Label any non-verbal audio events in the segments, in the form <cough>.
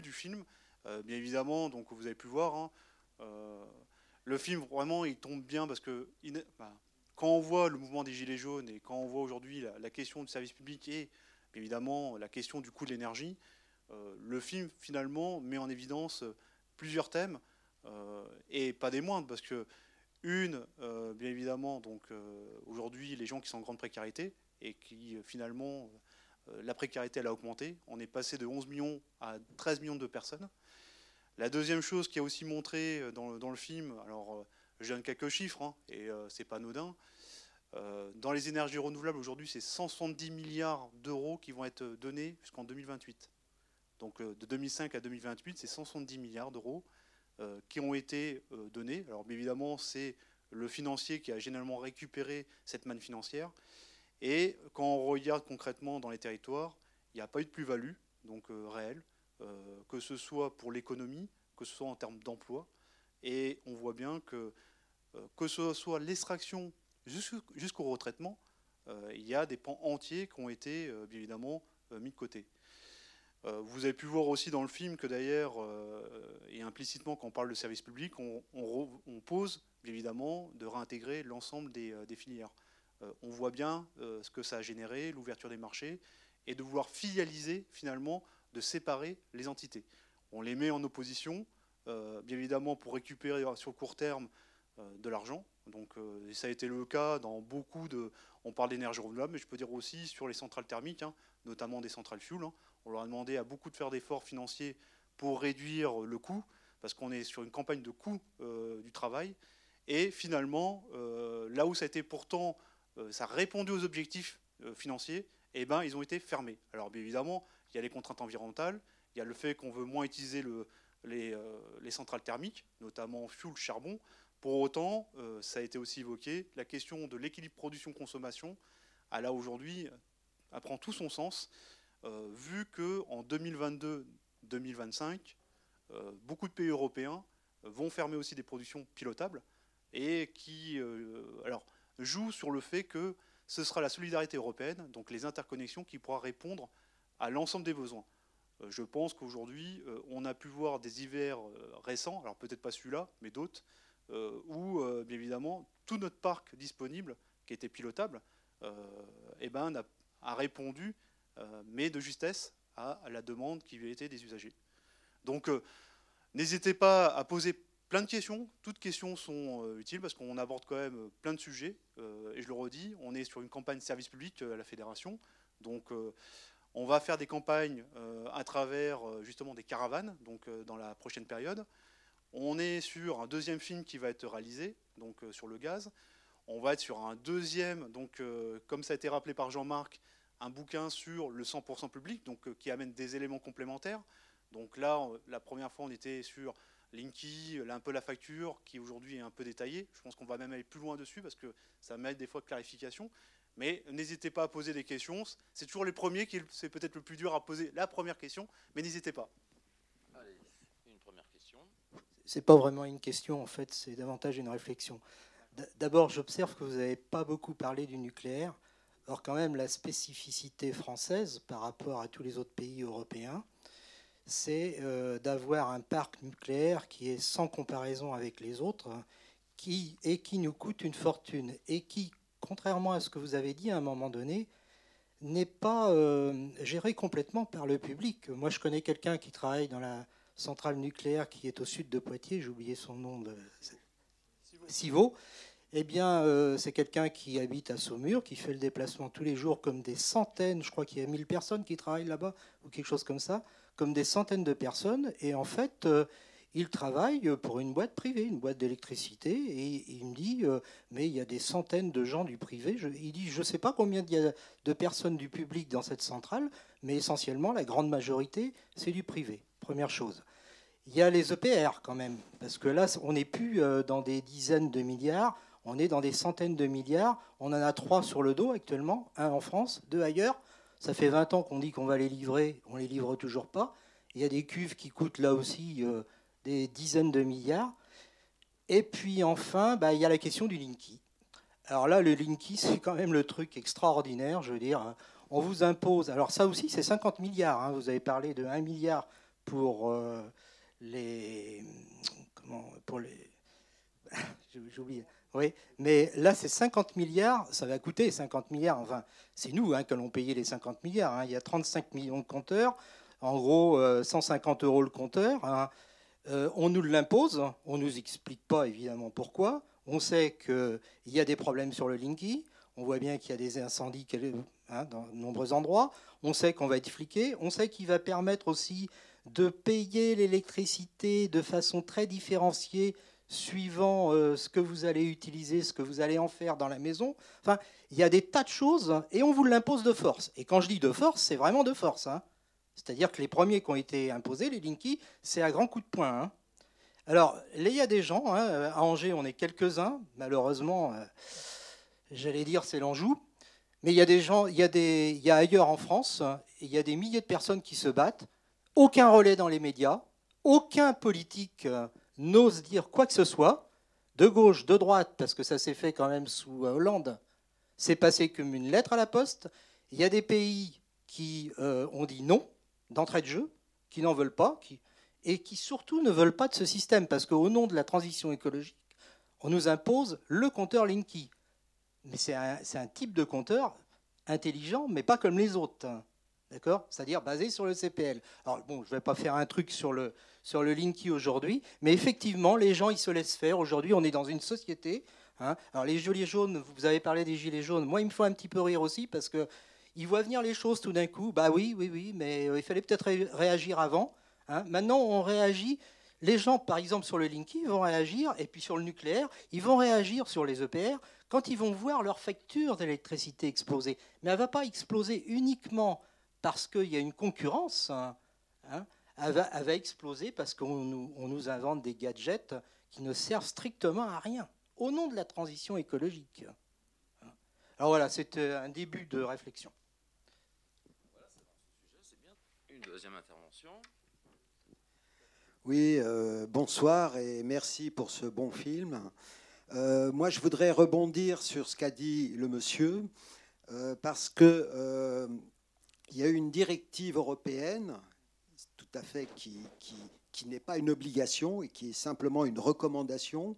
du film. bien évidemment, donc vous avez pu voir, hein, le film vraiment il tombe bien parce que quand on voit le mouvement des Gilets jaunes et quand on voit aujourd'hui la, question du service public et évidemment la question du coût de l'énergie, le film finalement met en évidence plusieurs thèmes et pas des moindres parce que une, bien évidemment, donc aujourd'hui les gens qui sont en grande précarité et qui finalement euh, la précarité elle a augmenté. On est passé de 11 millions à 13 millions de personnes. La deuxième chose qui a aussi montré euh, dans, le film, alors euh, je donne quelques chiffres, hein, et c'est pas anodin. dans les énergies renouvelables, aujourd'hui, c'est 170 milliards d'euros qui vont être donnés jusqu'en 2028. Donc de 2005 à 2028, c'est 170 milliards d'euros qui ont été donnés. Alors évidemment, c'est le financier qui a généralement récupéré cette manne financière. Et quand on regarde concrètement dans les territoires, il n'y a pas eu de plus-value, donc euh, réelle, euh, que ce soit pour l'économie, que ce soit en termes d'emploi. Et on voit bien que, euh, que ce soit l'extraction jusqu'au retraitement, il y a des pans entiers qui ont été bien évidemment mis de côté. Vous avez pu voir aussi dans le film que d'ailleurs, et implicitement quand on parle de service public, on, pose bien évidemment de réintégrer l'ensemble des filières. Euh, on voit bien euh, ce que ça a généré, l'ouverture des marchés, et de vouloir filialiser finalement, de séparer les entités. On les met en opposition, euh, bien évidemment pour récupérer sur court terme de l'argent. Donc ça a été le cas dans beaucoup de. On parle d'énergie renouvelable, mais je peux dire aussi sur les centrales thermiques, hein, notamment des centrales fuel. Hein. On leur a demandé à beaucoup de faire d'efforts financiers pour réduire le coût, parce qu'on est sur une campagne de coût du travail. Et finalement, là où ça a été pourtant ça a répondu aux objectifs euh, financiers, eh ben, ils ont été fermés. Alors bien évidemment, il y a les contraintes environnementales, il y a le fait qu'on veut moins utiliser euh, les, centrales thermiques, notamment fuel, charbon. Pour autant, ça a été aussi évoqué, la question de l'équilibre production-consommation, elle a aujourd'hui, apprend tout son sens, vu qu'en 2022-2025, beaucoup de pays européens vont fermer aussi des productions pilotables et qui, alors, joue sur le fait que ce sera la solidarité européenne, donc les interconnexions, qui pourra répondre à l'ensemble des besoins. Euh, je pense qu'aujourd'hui, euh, on a pu voir des hivers euh, récents, alors peut-être pas celui-là, mais d'autres, où, bien évidemment, tout notre parc disponible, qui était pilotable, eh ben, a, répondu, mais de justesse, à, la demande qui était des usagers. Donc, n'hésitez pas à poser Plein de questions, toutes questions sont euh, utiles parce qu'on aborde quand même euh, plein de sujets. Euh, et je le redis, on est sur une campagne service public à la fédération. Donc on va faire des campagnes à travers justement des caravanes, donc dans la prochaine période. On est sur un deuxième film qui va être réalisé, donc sur le gaz. On va être sur un deuxième, donc comme ça a été rappelé par Jean-Marc, un bouquin sur le 100% public, donc qui amène des éléments complémentaires. Donc là, la première fois, on était sur Linky, un peu la facture, qui aujourd'hui est un peu détaillée. Je pense qu'on va même aller plus loin dessus parce que ça mène des fois de clarification. Mais n'hésitez pas à poser des questions. C'est toujours les premiers qui c'est peut-être le plus dur à poser la première question, mais n'hésitez pas. Allez, une première question. C'est pas vraiment une question en fait, c'est davantage une réflexion. D'abord, j'observe que vous n'avez pas beaucoup parlé du nucléaire. Or, quand même, la spécificité française par rapport à tous les autres pays européens, c'est euh, d'avoir un parc nucléaire qui est sans comparaison avec les autres qui, et qui nous coûte une fortune et qui, contrairement à ce que vous avez dit à un moment donné, n'est pas euh, géré complètement par le public. Moi, je connais quelqu'un qui travaille dans la centrale nucléaire qui est au sud de Poitiers, j'ai oublié son nom, de... Civaux. Eh bien, euh, c'est quelqu'un qui habite à Saumur, qui fait le déplacement tous les jours comme des centaines, je crois qu'il y a 1000 personnes qui travaillent là-bas, ou quelque chose comme ça comme des centaines de personnes. Et en fait, euh, il travaille pour une boîte privée, une boîte d'électricité. Et il me dit, euh, mais il y a des centaines de gens du privé. il dit, je ne sais pas combien il y a de personnes du public dans cette centrale, mais essentiellement, la grande majorité, c'est du privé. Première chose. Il y a les EPR quand même, parce que là, on n'est plus euh, dans des dizaines de milliards, on est dans des centaines de milliards. On en a trois sur le dos actuellement, un en France, deux ailleurs. Ça fait 20 ans qu'on dit qu'on va les livrer, on ne les livre toujours pas. Il y a des cuves qui coûtent là aussi euh, des dizaines de milliards. Et puis enfin, bah, il y a la question du Linky. Alors là, le Linky, c'est quand même le truc extraordinaire. Je veux dire, on vous impose. Alors ça aussi, c'est 50 milliards. Hein. Vous avez parlé de 1 milliard pour les. Comment Pour les. <laughs> J'oublie. Oui, mais là, c'est 50 milliards, ça va coûter 50 milliards. Enfin, c'est nous hein, que l'on payé les 50 milliards. Hein. Il y a 35 millions de compteurs, en gros 150 euros le compteur. Hein. on nous l'impose, on ne nous explique pas évidemment pourquoi. On sait qu'il y a des problèmes sur le Linky, on voit bien qu'il y a des incendies hein, dans de nombreux endroits. On sait qu'on va être fliqué. On sait qu'il va permettre aussi de payer l'électricité de façon très différenciée suivant euh, ce que vous allez utiliser, ce que vous allez en faire dans la maison. Enfin, il y a des tas de choses et on vous l'impose de force. Et quand je dis de force, c'est vraiment de force. Hein. C'est-à-dire que les premiers qui ont été imposés, les Linky, c'est à grands coups de poing. Hein. Alors, il y a des gens, hein, à Angers, on est quelques-uns, malheureusement. Euh, j'allais dire c'est l'Anjou. Mais il y a des gens, il y a, des, il y a ailleurs en France, il y a des milliers de personnes qui se battent. Aucun relais dans les médias, aucun politique euh, n'ose dire quoi que ce soit, de gauche, de droite, parce que ça s'est fait quand même sous euh, Hollande. C'est passé comme une lettre à la poste. Il y a des pays qui euh, ont dit non d'entrée de jeu, qui n'en veulent pas, qui, et qui surtout ne veulent pas de ce système, parce qu'au nom de la transition écologique, on nous impose le compteur Linky. Mais c'est un, type de compteur intelligent, mais pas comme les autres. D'accord? C'est-à-dire basé sur le CPL. Alors, bon, je ne vais pas faire un truc sur le, sur le Linky aujourd'hui, mais effectivement, les gens, ils se laissent faire. Aujourd'hui, on est dans une société. Hein. Alors, les gilets jaunes, vous avez parlé des gilets jaunes. Moi, il me faut un petit peu rire aussi parce que ils voient venir les choses tout d'un coup. Bah oui, oui, oui, mais euh, il fallait peut-être réagir avant. Hein. Maintenant, on réagit. Les gens, par exemple, sur le Linky, vont réagir, et puis sur le nucléaire, ils vont réagir sur les EPR quand ils vont voir leur facture d'électricité exploser. Mais elle ne va pas exploser uniquement parce qu'il y a une concurrence. Hein, hein. elle, va, exploser parce qu'on nous, invente des gadgets qui ne servent strictement à rien, au nom de la transition écologique. Alors voilà, c'est euh, un début de réflexion. Deuxième intervention. Oui, euh, bonsoir et merci pour ce bon film. Euh, moi, je voudrais rebondir sur ce qu'a dit le monsieur, euh, parce que il y a une directive européenne, tout à fait qui, n'est pas une obligation et qui est simplement une recommandation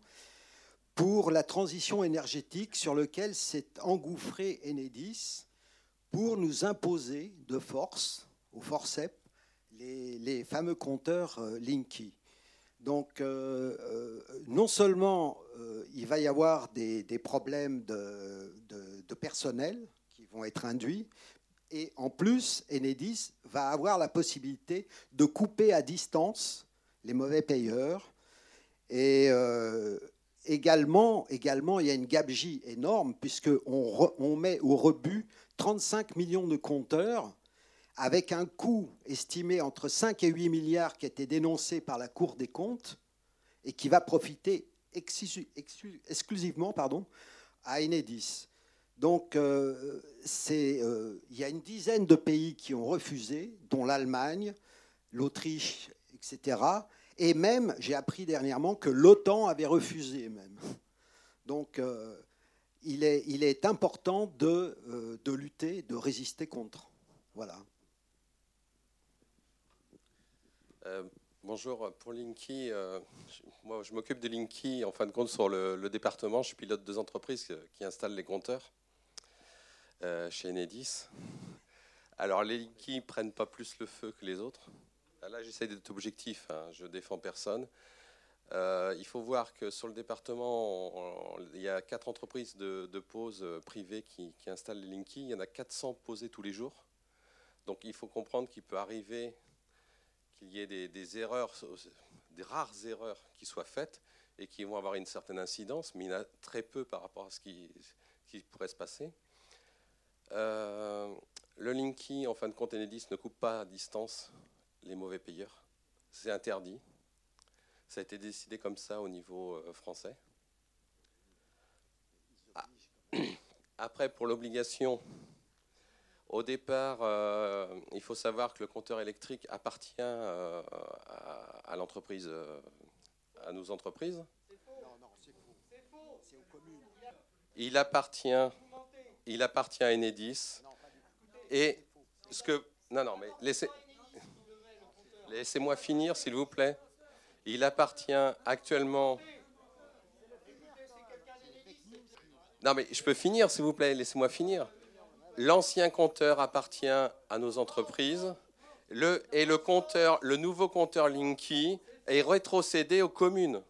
pour la transition énergétique sur lequel s'est engouffré Enedis pour nous imposer de force, au forceps, les, fameux compteurs Linky. Donc, euh, euh, non seulement euh, il va y avoir des, problèmes de, personnel qui vont être induits, et en plus, Enedis va avoir la possibilité de couper à distance les mauvais payeurs. Et également, également, il y a une gabegie énorme, puisqu'on on met au rebut 35 millions de compteurs avec un coût estimé entre 5 et 8 milliards qui a été dénoncé par la Cour des comptes et qui va profiter exclusivement pardon, à Enedis. Donc, euh, euh, il y a une dizaine de pays qui ont refusé, dont l'Allemagne, l'Autriche, etc. Et même, j'ai appris dernièrement que l'OTAN avait refusé même. Donc, euh, il, est, important de lutter, de résister contre. Voilà. Euh, bonjour, pour Linky, euh, moi je m'occupe de Linky en fin de compte sur le, département. Je pilote deux entreprises qui installent les compteurs euh, chez Enedis. Alors les Linky prennent pas plus le feu que les autres. Là j'essaie d'être objectif, hein, je défends personne. il faut voir que sur le département, il y a quatre entreprises de, pause privées qui, qui, installent les Linky. Il y en a 400 posées tous les jours. Donc il faut comprendre qu'il peut arriver qu'il y ait des, erreurs, des rares erreurs qui soient faites et qui vont avoir une certaine incidence, mais il y en a très peu par rapport à ce qui, pourrait se passer. Euh, le Linky, en fin de compte, Enedis ne coupe pas à distance les mauvais payeurs. C'est interdit. Ça a été décidé comme ça au niveau euh, français. Ah. <clears throat> Après, pour l'obligation au départ, euh, il faut savoir que le compteur électrique appartient euh, à, l'entreprise, euh, à nos entreprises. Non, non, c'est faux. C'est aux communes. Il appartient, il appartient à Enedis. Et ce que, non, non, mais laissez, Laissez-moi finir, s'il vous plaît. Il appartient actuellement. Non, mais je peux finir, s'il vous plaît. Laissez-moi finir. L'ancien compteur appartient à nos entreprises. Le, et le compteur, le nouveau compteur Linky est rétrocédé aux communes.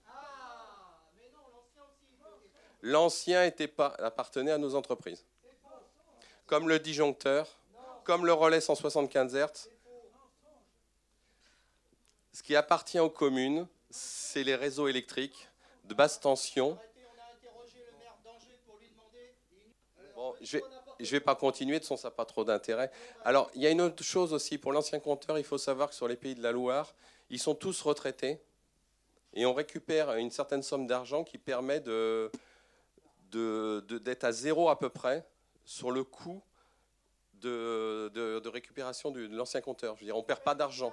L'ancien était pas, appartenait à nos entreprises. Comme le disjoncteur, comme le relais 175 Hz. Ce qui appartient aux communes, c'est les réseaux électriques de basse tension. Bon, je ne vais pas continuer, de toute façon, ça n'a pas trop d'intérêt. Alors, il y a une autre chose aussi. Pour l'ancien compteur, il faut savoir que sur les pays de la Loire, ils sont tous retraités. Et on récupère une certaine somme d'argent qui permet de, d'être à zéro à peu près sur le coût de, de, récupération de l'ancien compteur. Je veux dire, on ne perd pas d'argent.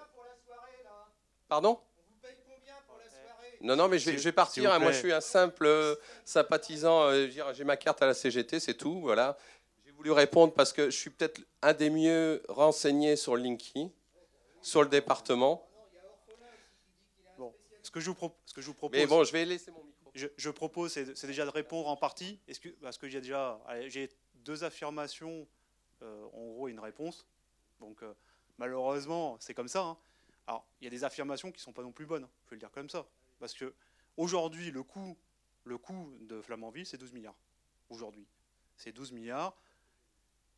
Pardon? Non, non, mais je vais, partir. Hein. Moi, je suis un simple euh, sympathisant. Euh, j'ai ma carte à la CGT, c'est tout. Voilà. J'ai voulu répondre parce que je suis peut-être un des mieux renseignés sur Linky, sur le département. Bon, ce que je vous, ce que je vous propose. Mais bon, je vais laisser mon micro. Je, propose, c'est déjà de répondre en partie. Est-ce que, parce que j'ai déjà, j'ai deux affirmations, euh, en gros, et une réponse. Donc, malheureusement, c'est comme ça. Hein. Alors, il y a des affirmations qui ne sont pas non plus bonnes, je vais le dire comme ça. Parce que aujourd'hui, le coût, le coût de Flamanville, c'est 12 milliards. Aujourd'hui. C'est 12 milliards.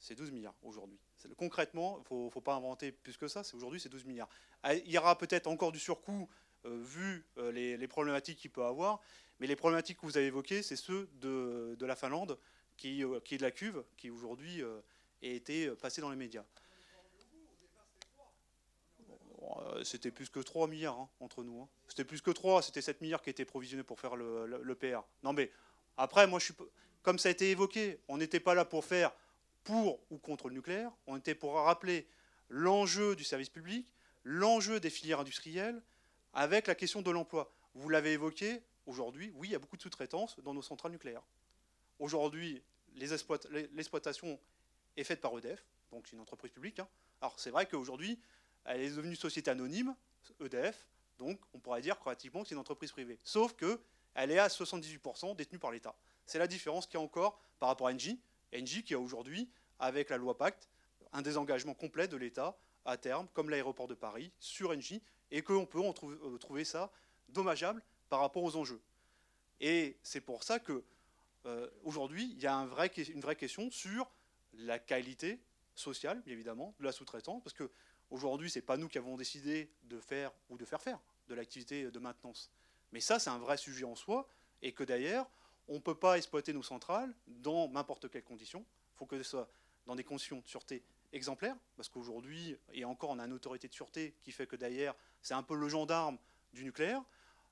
C'est 12 milliards aujourd'hui. Concrètement, il ne faut, pas inventer plus que ça. Aujourd'hui, c'est 12 milliards. Ah, il y aura peut-être encore du surcoût euh, vu euh, les, problématiques qu'il peut avoir. Mais les problématiques que vous avez évoquées, c'est ceux de, la Finlande, qui, euh, qui, est de la cuve, qui aujourd'hui a été passé dans les médias. C'était plus que 3 milliards hein, entre nous. Hein. C'était plus que 3, c'était 7 milliards qui étaient provisionnés pour faire le, PR. Non mais après, moi, je suis, comme ça a été évoqué, on n'était pas là pour faire pour ou contre le nucléaire, on était pour rappeler l'enjeu du service public, l'enjeu des filières industrielles, avec la question de l'emploi. Vous l'avez évoqué, aujourd'hui, oui, il y a beaucoup de sous-traitance dans nos centrales nucléaires. Aujourd'hui, l'exploitation est faite par EDF, donc c'est une entreprise publique. Hein. Alors c'est vrai qu'aujourd'hui, elle est devenue société anonyme, EDF, donc on pourrait dire pratiquement que c'est une entreprise privée. Sauf qu'elle est à 78% détenue par l'État. C'est la différence qu'il y a encore par rapport à Engie. Engie qui a aujourd'hui, avec la loi Pacte, un désengagement complet de l'État à terme, comme l'aéroport de Paris, sur Engie, et qu'on peut euh, trouver ça dommageable par rapport aux enjeux. Et c'est pour ça que euh, aujourd'hui, il y a une vraie question sur la qualité sociale, bien évidemment, de la sous-traitance, parce que Aujourd'hui, ce n'est pas nous qui avons décidé de faire ou de faire faire de l'activité de maintenance. Mais ça, c'est un vrai sujet en soi, et que d'ailleurs, on ne peut pas exploiter nos centrales dans n'importe quelles conditions. Il faut que ce soit dans des conditions de sûreté exemplaires, parce qu'aujourd'hui, et encore, on a une autorité de sûreté qui fait que d'ailleurs, c'est un peu le gendarme du nucléaire.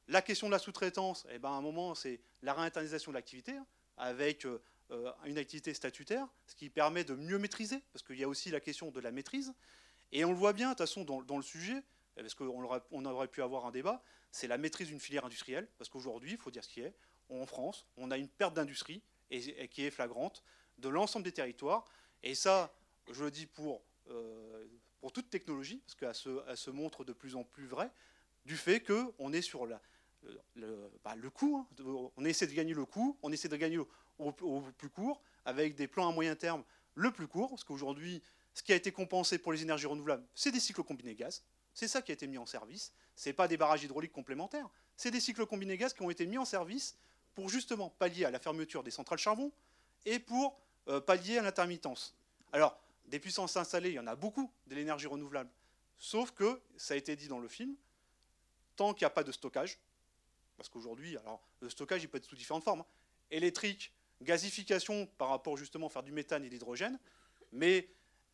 La question de la sous-traitance, eh ben, à un moment, c'est la réinternalisation de l'activité, hein, avec euh, une activité statutaire, ce qui permet de mieux maîtriser, parce qu'il y a aussi la question de la maîtrise. Et on le voit bien, de toute façon, dans, le sujet, parce qu'on aurait, aurait pu avoir un débat, c'est la maîtrise d'une filière industrielle, parce qu'aujourd'hui, il faut dire ce qui est, en France, on a une perte d'industrie et, qui est flagrante de l'ensemble des territoires. Et ça, je le dis pour, euh, pour toute technologie, parce qu'elle se, se montre de plus en plus vrai, du fait qu'on est sur le, bah, le coût, hein, on essaie de gagner le coût, on essaie de gagner au, au, plus court, avec des plans à moyen terme le plus court, parce qu'aujourd'hui, ce qui a été compensé pour les énergies renouvelables, c'est des cycles combinés gaz. C'est ça qui a été mis en service. Ce n'est pas des barrages hydrauliques complémentaires. C'est des cycles combinés gaz qui ont été mis en service pour justement pallier à la fermeture des centrales charbon et pour euh, pallier à l'intermittence. Alors, des puissances installées, il y en a beaucoup de l'énergie renouvelable. Sauf que, ça a été dit dans le film, tant qu'il n'y a pas de stockage, parce qu'aujourd'hui, alors le stockage, il peut être sous différentes formes, hein. électrique, gasification par rapport justement à faire du méthane et de l'hydrogène, mais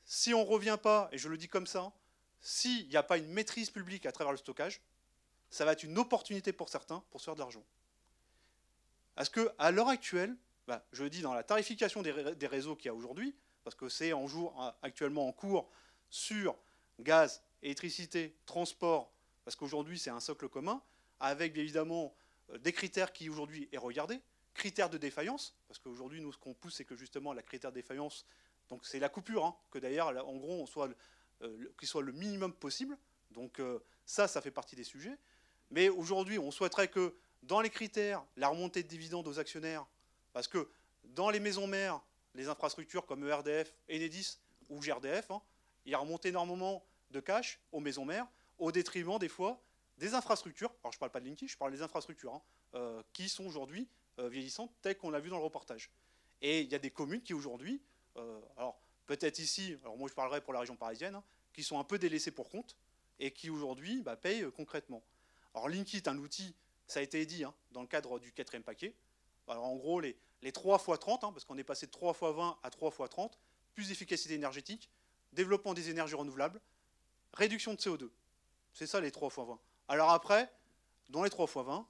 si on ne revient pas, et je le dis comme ça, s'il n'y a pas une maîtrise publique à travers le stockage, ça va être une opportunité pour certains pour se faire de l'argent. Parce qu'à l'heure actuelle, bah, je dis dans la tarification des, réseaux qu'il y a aujourd'hui, parce que c'est en jour actuellement en cours sur gaz, électricité, transport, parce qu'aujourd'hui c'est un socle commun, avec évidemment euh, des critères qui aujourd'hui est regardé, critères de défaillance, parce qu'aujourd'hui nous ce qu'on pousse c'est que justement la critère de défaillance donc c'est la coupure, hein, que d'ailleurs, en gros, euh, qu'il soit le minimum possible Donc euh, ça, ça fait partie des sujets. Mais aujourd'hui, on souhaiterait que dans les critères, la remontée de dividendes aux actionnaires, parce que dans les maisons mères, les infrastructures comme ERDF, Enedis ou GRDF, hein, il remonte énormément de cash aux maisons mères, au détriment des fois des infrastructures. Alors je ne parle pas de Linky, je parle des infrastructures hein, euh, qui sont aujourd'hui euh, vieillissantes, telles qu'on l'a vu dans le reportage. Et il y a des communes qui aujourd'hui, euh, alors peut-être ici, alors moi je parlerai pour la région parisienne, hein, qui sont un peu délaissées pour compte et qui aujourd'hui bah, payent concrètement. Alors Linky est un outil, ça a été dit, dans le cadre du quatrième paquet. Alors en gros, les, les 3 x 30, parce qu'on est passé de 3 x 20 à 3 x 30, plus d'efficacité énergétique, développement des énergies renouvelables, réduction de CO2. C'est ça les 3 x 20. Alors après, dans les 3 x 20,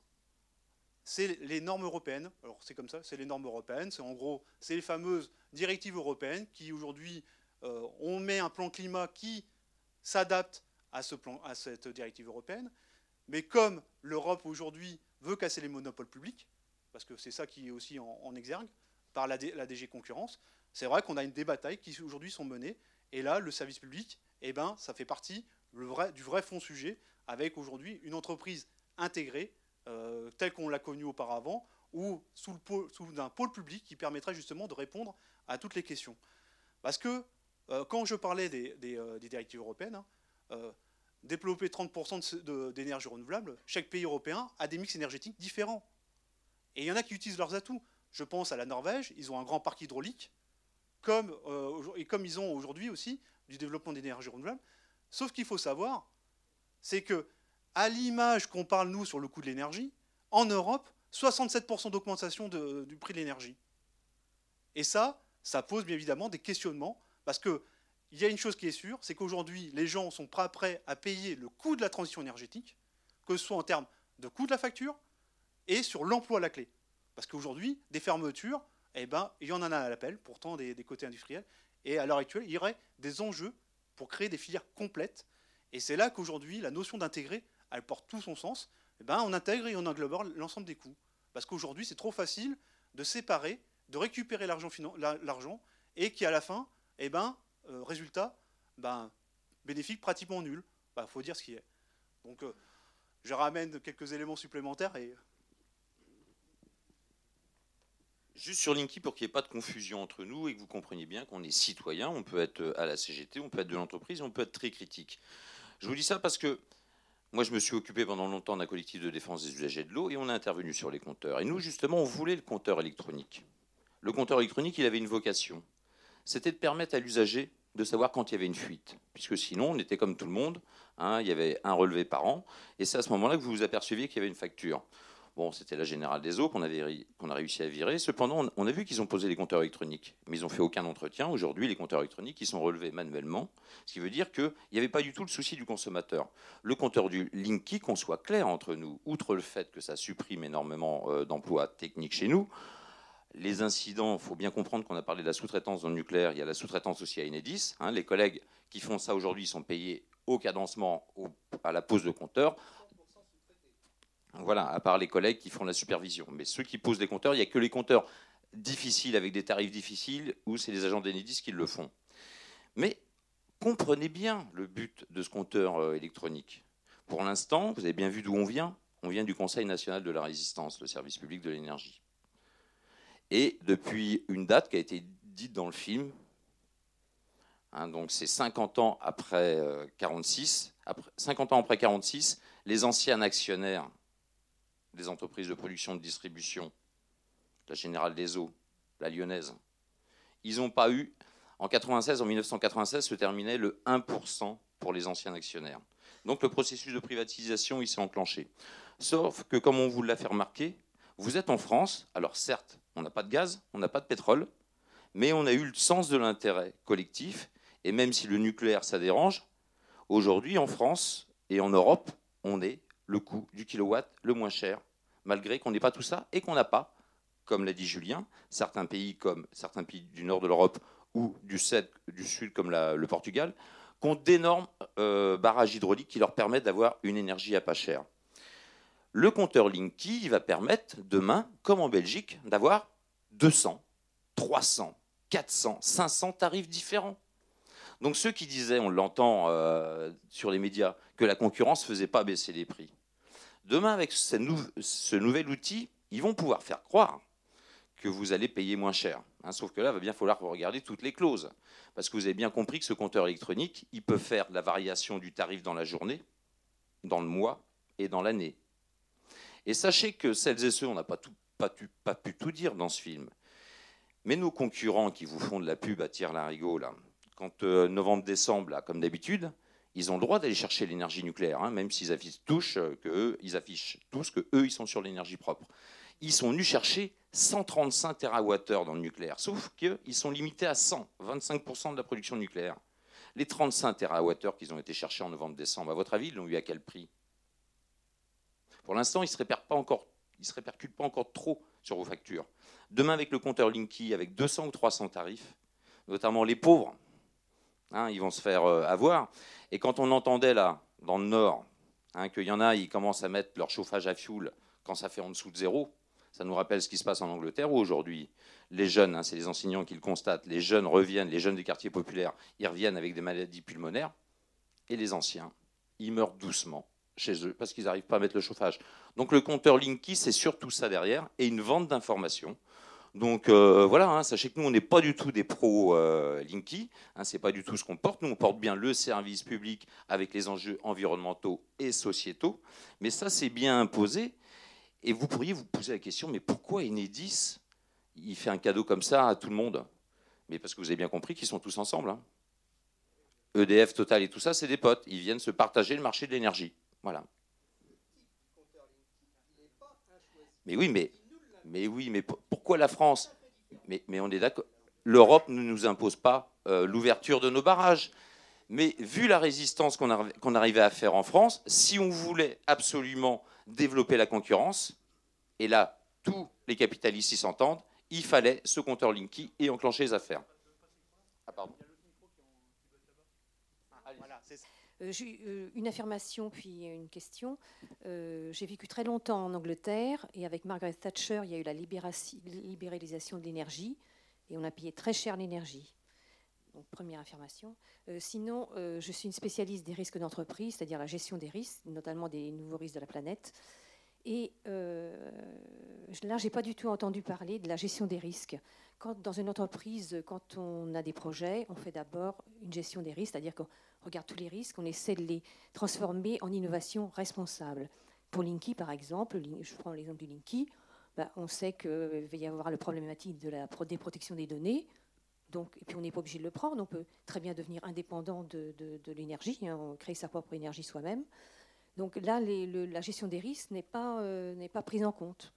c'est les normes européennes. Alors c'est comme ça, c'est les normes européennes. C'est en gros, c'est les fameuses directives européennes qui aujourd'hui, euh, on met un plan climat qui s'adapte à, ce plan, à cette directive européenne. Mais comme l'Europe aujourd'hui veut casser les monopoles publics, parce que c'est ça qui est aussi en, exergue, par la, DG Concurrence, c'est vrai qu'on a une des batailles qui aujourd'hui sont menées. Et là, le service public, eh ben, ça fait partie du vrai fond sujet, avec aujourd'hui une entreprise intégrée, euh, telle qu'on l'a connue auparavant, ou sous, le sous un pôle public qui permettrait justement de répondre à toutes les questions. Parce que euh, quand je parlais des, euh, directives européennes, hein, développer 30% d'énergie renouvelable, chaque pays européen a des mix énergétiques différents. Et il y en a qui utilisent leurs atouts. Je pense à la Norvège, ils ont un grand parc hydraulique, comme, et comme ils ont aujourd'hui aussi du développement d'énergie renouvelable. Sauf qu'il faut savoir, c'est que, à l'image qu'on parle nous sur le coût de l'énergie, en Europe, 67% d'augmentation du prix de l'énergie. Et ça, ça pose bien évidemment des questionnements, parce qu'il y a une chose qui est sûre, c'est qu'aujourd'hui, les gens sont pas prêts à payer le coût de la transition énergétique, que ce soit en termes de coût de la facture et sur l'emploi à la clé. Parce qu'aujourd'hui, des fermetures, eh ben, il y en a à l'appel, pourtant des, des côtés industriels, et à l'heure actuelle, il y aurait des enjeux pour créer des filières complètes. Et c'est là qu'aujourd'hui, la notion d'intégrer, elle porte tout son sens. Eh ben, on intègre et on englobe l'ensemble des coûts. Parce qu'aujourd'hui, c'est trop facile de séparer, de récupérer l'argent et qui, à la fin, eh ben, euh, résultat, ben, bénéfique pratiquement nul. Il ben, faut dire ce qui est. Donc, euh, je ramène quelques éléments supplémentaires et Juste sur Linky pour qu'il n'y ait pas de confusion entre nous et que vous compreniez bien qu'on est citoyen, on peut être à la CGT, on peut être de l'entreprise, on peut être très critique. Je vous dis ça parce que moi je me suis occupé pendant longtemps d'un collectif de défense des usagers de l'eau et on a intervenu sur les compteurs. Et nous justement on voulait le compteur électronique. Le compteur électronique il avait une vocation. C'était de permettre à l'usager de savoir quand il y avait une fuite. Puisque sinon on était comme tout le monde, hein, il y avait un relevé par an et c'est à ce moment-là que vous vous aperceviez qu'il y avait une facture. Bon, c'était la Générale des Eaux qu'on a réussi à virer. Cependant, on a vu qu'ils ont posé des compteurs électroniques, mais ils n'ont fait aucun entretien. Aujourd'hui, les compteurs électroniques, ils sont relevés manuellement, ce qui veut dire qu'il n'y avait pas du tout le souci du consommateur. Le compteur du Linky, qu'on soit clair entre nous, outre le fait que ça supprime énormément euh, d'emplois techniques chez nous, les incidents, il faut bien comprendre qu'on a parlé de la sous-traitance dans le nucléaire, il y a la sous-traitance aussi à Enedis. Hein. les collègues qui font ça aujourd'hui sont payés au cadencement, à la pose de compteur. Voilà, à part les collègues qui font la supervision. Mais ceux qui posent des compteurs, il n'y a que les compteurs difficiles avec des tarifs difficiles ou c'est les agents d'Enedis qui le font. Mais comprenez bien le but de ce compteur euh, électronique. Pour l'instant, vous avez bien vu d'où on vient. On vient du Conseil national de la résistance, le service public de l'énergie. Et depuis une date qui a été dite dans le film, hein, donc c'est 50 ans après 46, euh, après, 50 ans après 46, les anciens actionnaires des entreprises de production de distribution, la Générale des Eaux, la Lyonnaise. Ils n'ont pas eu, en 96, en 1996, se terminait le 1% pour les anciens actionnaires. Donc le processus de privatisation, il s'est enclenché. Sauf que, comme on vous l'a fait remarquer, vous êtes en France, alors certes, on n'a pas de gaz, on n'a pas de pétrole, mais on a eu le sens de l'intérêt collectif, et même si le nucléaire, ça dérange, aujourd'hui, en France et en Europe, on est le coût du kilowatt le moins cher, malgré qu'on n'ait pas tout ça et qu'on n'a pas, comme l'a dit Julien, certains pays comme certains pays du nord de l'Europe ou du sud, comme le Portugal, qui ont d'énormes euh, barrages hydrauliques qui leur permettent d'avoir une énergie à pas cher. Le compteur Linky va permettre demain, comme en Belgique, d'avoir 200, 300, 400, 500 tarifs différents. Donc ceux qui disaient, on l'entend euh, sur les médias, que la concurrence ne faisait pas baisser les prix, demain avec ce, nouvel outil, ils vont pouvoir faire croire que vous allez payer moins cher. Hein, sauf que là, il va bien falloir regarder toutes les clauses. Parce que vous avez bien compris que ce compteur électronique, il peut faire la variation du tarif dans la journée, dans le mois et dans l'année. Et sachez que celles et ceux, on n'a pas, pu tout dire dans ce film, mais nos concurrents qui vous font de la pub à tir larigot, là, quand euh, novembre-décembre, comme d'habitude, ils ont le droit d'aller chercher l'énergie nucléaire, hein, même s'ils affichent, euh, que ils affichent tous que eux, ils sont sur l'énergie propre. Ils sont venus chercher 135 TWh dans le nucléaire, sauf qu'ils sont limités à 100, 25% de la production nucléaire. Les 35 TWh qu'ils ont été cherchés en novembre-décembre, à votre avis, ils l'ont eu à quel prix? Pour l'instant, ils ne se répercutent pas encore se répercutent pas encore trop sur vos factures. Demain, avec le compteur Linky, avec 200 ou 300 tarifs, notamment les pauvres, hein, ils vont se faire euh, avoir. Et quand on entendait là, dans le Nord, hein, qu'il y en a, ils commencent à mettre leur chauffage à fioul quand ça fait en dessous de zéro, ça nous rappelle ce qui se passe en Angleterre où aujourd'hui, les jeunes, hein, c'est les enseignants qui le constatent, les jeunes reviennent, les jeunes des quartiers populaires, ils reviennent avec des maladies pulmonaires, et les anciens, ils meurent doucement chez eux parce qu'ils n'arrivent pas à mettre le chauffage. Donc le compteur Linky, c'est surtout ça derrière, et une vente d'informations. Donc euh, voilà, hein, sachez que nous, on n'est pas du tout des pros euh, Linky, hein, c'est pas du tout ce qu'on porte. Nous, on porte bien le service public avec les enjeux environnementaux et sociétaux, mais ça, c'est bien imposé. Et vous pourriez vous poser la question, mais pourquoi Enedis, il fait un cadeau comme ça à tout le monde? Mais parce que vous avez bien compris qu'ils sont tous ensemble. Hein. EDF, Total et tout ça, c'est des potes. Ils viennent se partager le marché de l'énergie. Voilà. Mais oui, mais, mais oui, mais pourquoi la France mais, on est d'accord. L'Europe ne nous impose pas euh, l'ouverture de nos barrages. Mais vu la résistance qu'on arrivait à faire en France, si on voulait absolument développer la concurrence, et là, tous les capitalistes s'y s'entendent, il fallait ce compteur Linky et enclencher les affaires. Ah, pardon. Euh, euh, une affirmation puis une question. Euh, j'ai vécu très longtemps en Angleterre et avec Margaret Thatcher, il y a eu la libéralisation de l'énergie et on a payé très cher l'énergie. Première affirmation. sinon, je suis une spécialiste des risques d'entreprise, c'est-à-dire la gestion des risques, notamment des nouveaux risques de la planète. Et là, j'ai pas du tout entendu parler de la gestion des risques. Dans une entreprise, quand on a des projets, on fait d'abord une gestion des risques, c'est-à-dire qu'on regarde tous les risques, on essaie de les transformer en innovation responsable. Pour Linky, par exemple, je prends l'exemple du Linky, bah, on sait qu'il va y avoir le problématique de la des protections des données. Donc, et puis on n'est pas obligé de le prendre, on peut très bien devenir indépendant de, l'énergie, hein, créer sa propre énergie soi-même. Donc là, la gestion des risques n'est pas, euh, pas prise en compte.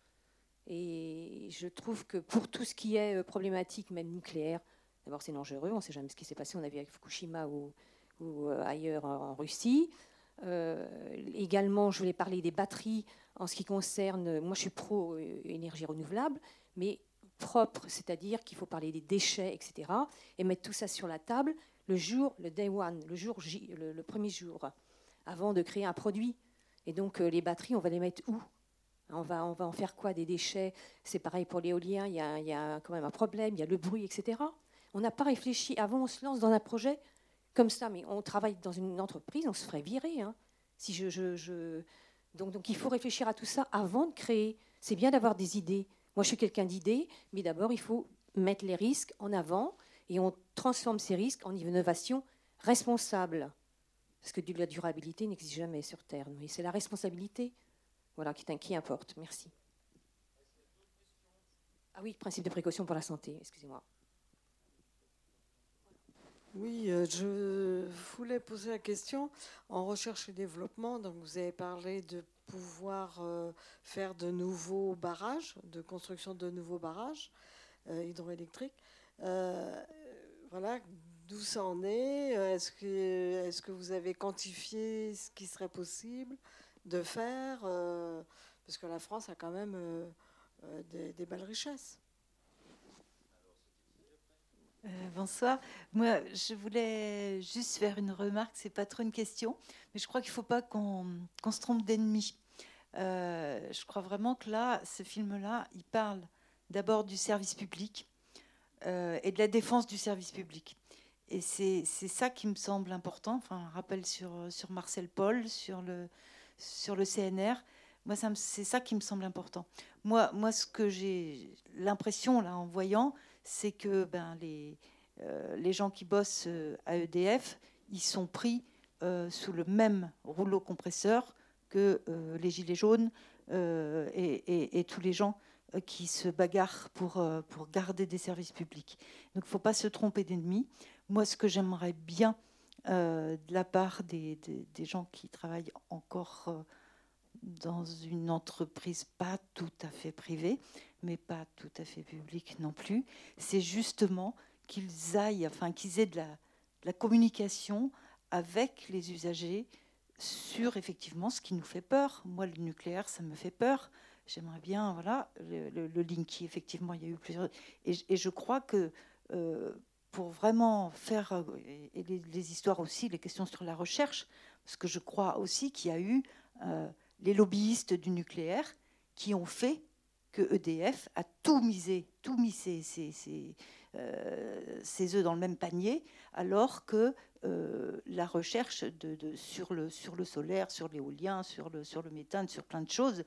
Et je trouve que pour tout ce qui est euh, problématique, même nucléaire, d'abord c'est dangereux, on ne sait jamais ce qui s'est passé, on a vu avec Fukushima ou ou euh, ailleurs en Russie. Euh, également, je voulais parler des batteries en ce qui concerne, moi je suis pro euh, énergie renouvelable, mais propre, c'est-à-dire qu'il faut parler des déchets, etc., et mettre tout ça sur la table le jour, le day one, le jour le, premier jour, avant de créer un produit. Et donc les batteries, on va les mettre où? On va, on va en faire quoi des déchets? C'est pareil pour l'éolien, il, y a quand même un problème, il y a le bruit, etc. On n'a pas réfléchi avant, on se lance dans un projet, comme ça, mais on travaille dans une entreprise, on se ferait virer. Hein. Donc, il faut réfléchir à tout ça avant de créer. C'est bien d'avoir des idées. Moi, je suis quelqu'un d'idées, mais d'abord, il faut mettre les risques en avant et on transforme ces risques en innovation responsable. Parce que la durabilité n'existe jamais sur Terre. C'est la responsabilité qui importe. Merci. Ah oui, principe de précaution pour la santé, excusez-moi. Oui, euh, je voulais poser la question en recherche et développement. Donc, vous avez parlé de pouvoir euh, faire de nouveaux barrages, de construction de nouveaux barrages euh, hydroélectriques. voilà, d'où ça en est? Est-ce que, vous avez quantifié ce qui serait possible de faire Parce que la France a quand même des belles richesses. Euh, bonsoir. Moi, je voulais juste faire une remarque. C'est pas trop une question, mais je crois qu'il ne faut pas qu'on se trompe d'ennemi. Euh, je crois vraiment que là, ce film-là, il parle d'abord du service public euh, et de la défense du service public. Et c'est ça qui me semble important. Enfin, un rappel sur, sur Marcel Paul, sur le, sur le CNR. Moi, c'est ça qui me semble important. Moi, moi ce que j'ai l'impression, là, en voyant, c'est que ben, les, euh, les gens qui bossent euh, à EDF, ils sont pris euh, sous le même rouleau compresseur que les Gilets jaunes et, tous les gens qui se bagarrent pour, garder des services publics. Donc il ne faut pas se tromper d'ennemis. Moi, ce que j'aimerais bien de la part des, gens qui travaillent encore dans une entreprise pas tout à fait privée, mais pas tout à fait publique non plus, c'est justement qu'ils aillent, enfin qu'ils aient de la, communication avec les usagers sur effectivement ce qui nous fait peur. Moi, le nucléaire, ça me fait peur. J'aimerais bien, voilà, le, le, Linky, effectivement, il y a eu plusieurs. Et, je crois que euh, pour vraiment faire, et les, histoires aussi, les questions sur la recherche, parce que je crois aussi qu'il y a eu euh, les lobbyistes du nucléaire qui ont fait que EDF a tout misé, tout mis ses, ses, euh, œufs dans le même panier, alors que euh, la recherche sur, le, solaire, sur l'éolien, sur le, méthane, sur plein de choses,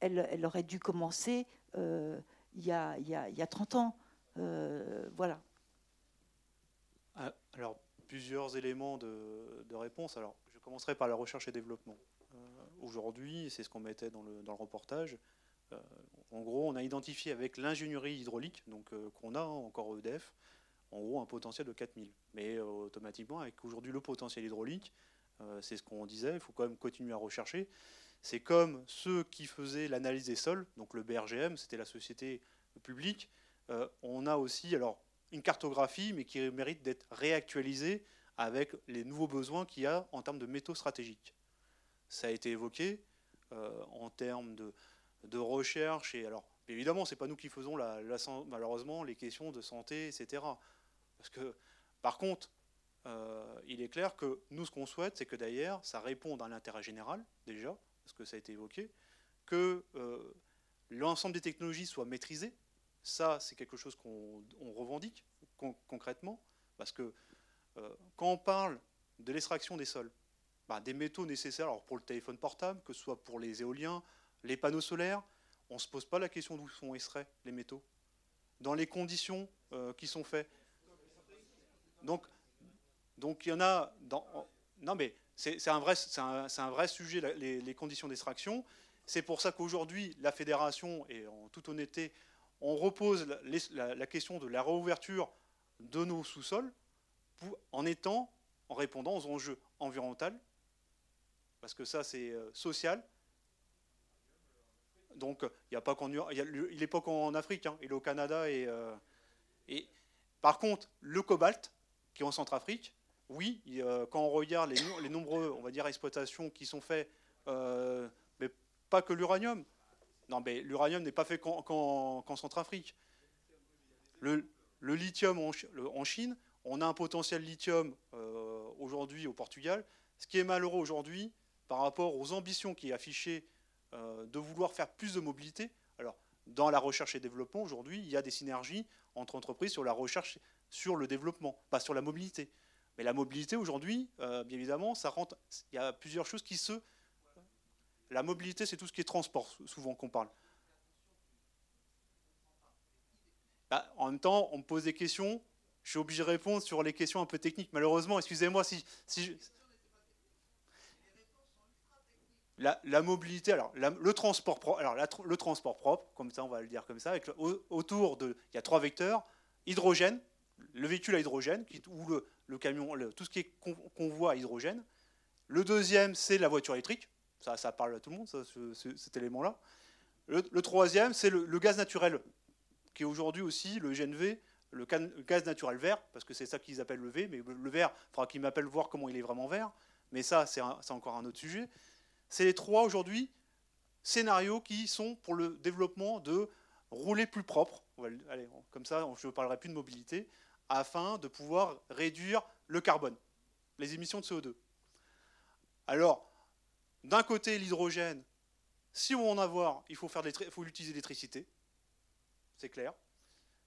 elle, aurait dû commencer euh, il, y a, y a, il, y a, 30 ans. voilà. Ah, alors, plusieurs éléments de, réponse. Alors, je commencerai par la recherche et développement aujourd'hui, c'est ce qu'on mettait dans le, reportage, euh, en gros, on a identifié avec l'ingénierie hydraulique, donc euh, qu'on a encore EDF, en gros un potentiel de 4000. Mais euh, automatiquement, avec aujourd'hui le potentiel hydraulique, c'est ce qu'on disait, il faut quand même continuer à rechercher. C'est comme ceux qui faisaient l'analyse des sols, donc le BRGM, c'était la société publique. on a aussi alors une cartographie, mais qui mérite d'être réactualisée avec les nouveaux besoins qu'il y a en termes de métaux stratégiques ça a été évoqué euh, en termes de, recherche. Et alors, évidemment, c'est pas nous qui faisons la, malheureusement les questions de santé, etc. Parce que, par contre, euh, il est clair que nous, ce qu'on souhaite, c'est que d'ailleurs, ça réponde à l'intérêt général, déjà, parce que ça a été évoqué, que euh, l'ensemble des technologies soient maîtrisées. Ça, c'est quelque chose qu'on revendique concrètement, parce que quand on parle de l'extraction des sols, bah, des métaux nécessaires alors pour le téléphone portable, que ce soit pour les éoliens, les panneaux solaires. On ne se pose pas la question d'où sont extraits les métaux, dans les conditions euh, qui sont faites. Donc, donc il y en a. Dans, non, mais c'est un, un vrai sujet, les, conditions d'extraction. C'est pour ça qu'aujourd'hui, la fédération, et en toute honnêteté, on repose la, la question de la réouverture de nos sous-sols en étant, en répondant aux enjeux environnementaux, parce que ça, c'est euh, social. Donc, il n'est pas qu'en Afrique, hein. il est au Canada. Et, euh, et, par contre, le cobalt, qui est en Centrafrique, oui, euh, quand on regarde les, nombreux, on va dire, exploitations qui sont faites, mais pas que l'uranium. Non, mais l'uranium n'est pas fait qu'en Centrafrique. Le, lithium en, en, Chine, on a un potentiel lithium aujourd'hui au Portugal. Ce qui est malheureux aujourd'hui, par rapport aux ambitions qui est affichées euh, de vouloir faire plus de mobilité. Alors, dans la recherche et développement, aujourd'hui, il y a des synergies entre entreprises sur la recherche, sur le développement, pas sur la mobilité. Mais la mobilité, aujourd'hui, euh, bien évidemment, ça rentre. Il y a plusieurs choses qui se. La mobilité, c'est tout ce qui est transport, souvent qu'on parle. Bah, en même temps, on me pose des questions. Je suis obligé de répondre sur les questions un peu techniques. Malheureusement, excusez-moi si, si je, la, mobilité, alors le, transport propre, alors le transport propre, comme ça on va le dire comme ça, avec, autour de, il y a trois vecteurs, hydrogène, le véhicule à hydrogène, ou le, camion, tout ce qui est convoi à hydrogène. Le deuxième, c'est la voiture électrique, ça, ça parle à tout le monde, cet élément-là. Le, troisième, c'est le, gaz naturel, qui est aujourd'hui aussi le GNV, le, gaz naturel vert, parce que c'est ça qu'ils appellent le V, mais le vert, il faudra qu'ils m'appellent voir comment il est vraiment vert, mais ça, c'est encore un autre sujet. C'est les trois aujourd'hui scénarios qui sont pour le développement de rouler plus propre. Comme ça, je ne parlerai plus de mobilité, afin de pouvoir réduire le carbone, les émissions de CO2. Alors, d'un côté, l'hydrogène, si on en avoir, il faut, faire faut utiliser l'électricité. C'est clair.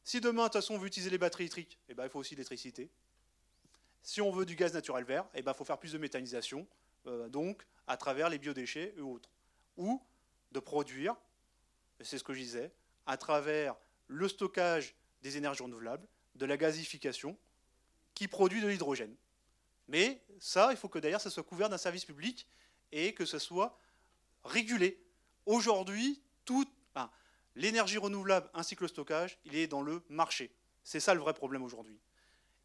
Si demain, de toute façon, on veut utiliser les batteries électriques, eh ben, il faut aussi l'électricité. si on veut du gaz naturel vert, il eh ben, faut faire plus de méthanisation, euh, donc à travers les biodéchets et autres. Ou de produire, c'est ce que je disais, à travers le stockage des énergies renouvelables, de la gazification, qui produit de l'hydrogène. Mais ça, il faut que d'ailleurs ça soit couvert d'un service public et que ce soit régulé. Aujourd'hui, l'énergie renouvelable ainsi que le stockage, il est dans le marché. C'est ça le vrai problème aujourd'hui.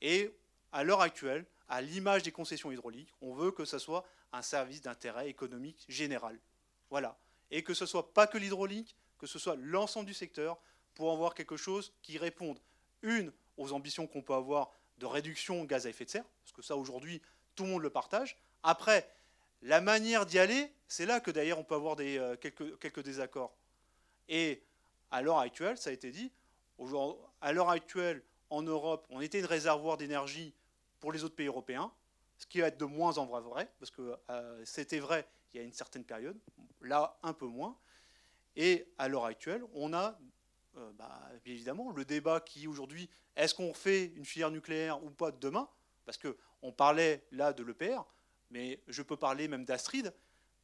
Et à l'heure actuelle, à l'image des concessions hydrauliques, on veut que ce soit un service d'intérêt économique général. Voilà. Et que ce soit pas que l'hydraulique, que ce soit l'ensemble du secteur, pour avoir quelque chose qui réponde, une, aux ambitions qu'on peut avoir de réduction de gaz à effet de serre, parce que ça aujourd'hui, tout le monde le partage. Après, la manière d'y aller, c'est là que d'ailleurs on peut avoir des, euh, quelques, quelques désaccords. Et à l'heure actuelle, ça a été dit, à l'heure actuelle, en Europe, on était une réservoir d'énergie pour les autres pays européens, ce qui va être de moins en moins vrai, parce que euh, c'était vrai il y a une certaine période, là un peu moins. Et à l'heure actuelle, on a euh, bah, bien évidemment le débat qui aujourd'hui, est-ce qu'on fait une filière nucléaire ou pas demain? Parce qu'on parlait là de l'EPR, mais je peux parler même d'Astrid,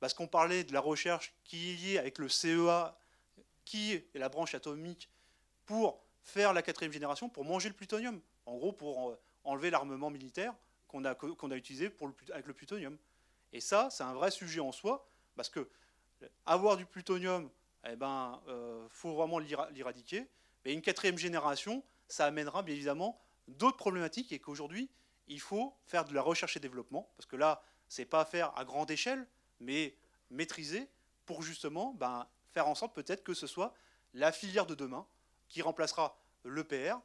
parce qu'on parlait de la recherche qui est liée avec le CEA, qui est la branche atomique, pour faire la quatrième génération, pour manger le plutonium. En gros, pour euh, enlever l'armement militaire qu'on a, utilisé avec le plutonium. Et ça, c'est un vrai sujet en soi, parce que avoir du plutonium, eh ben, euh, faut vraiment l'éradiquer. Mais une quatrième génération, ça amènera bien évidemment d'autres problématiques et qu'aujourd'hui, il faut faire de la recherche et développement, parce que là, c'est pas faire à grande échelle, mais maîtriser pour justement ben, faire en sorte peut-être que ce soit la filière de demain qui remplacera l'EPR,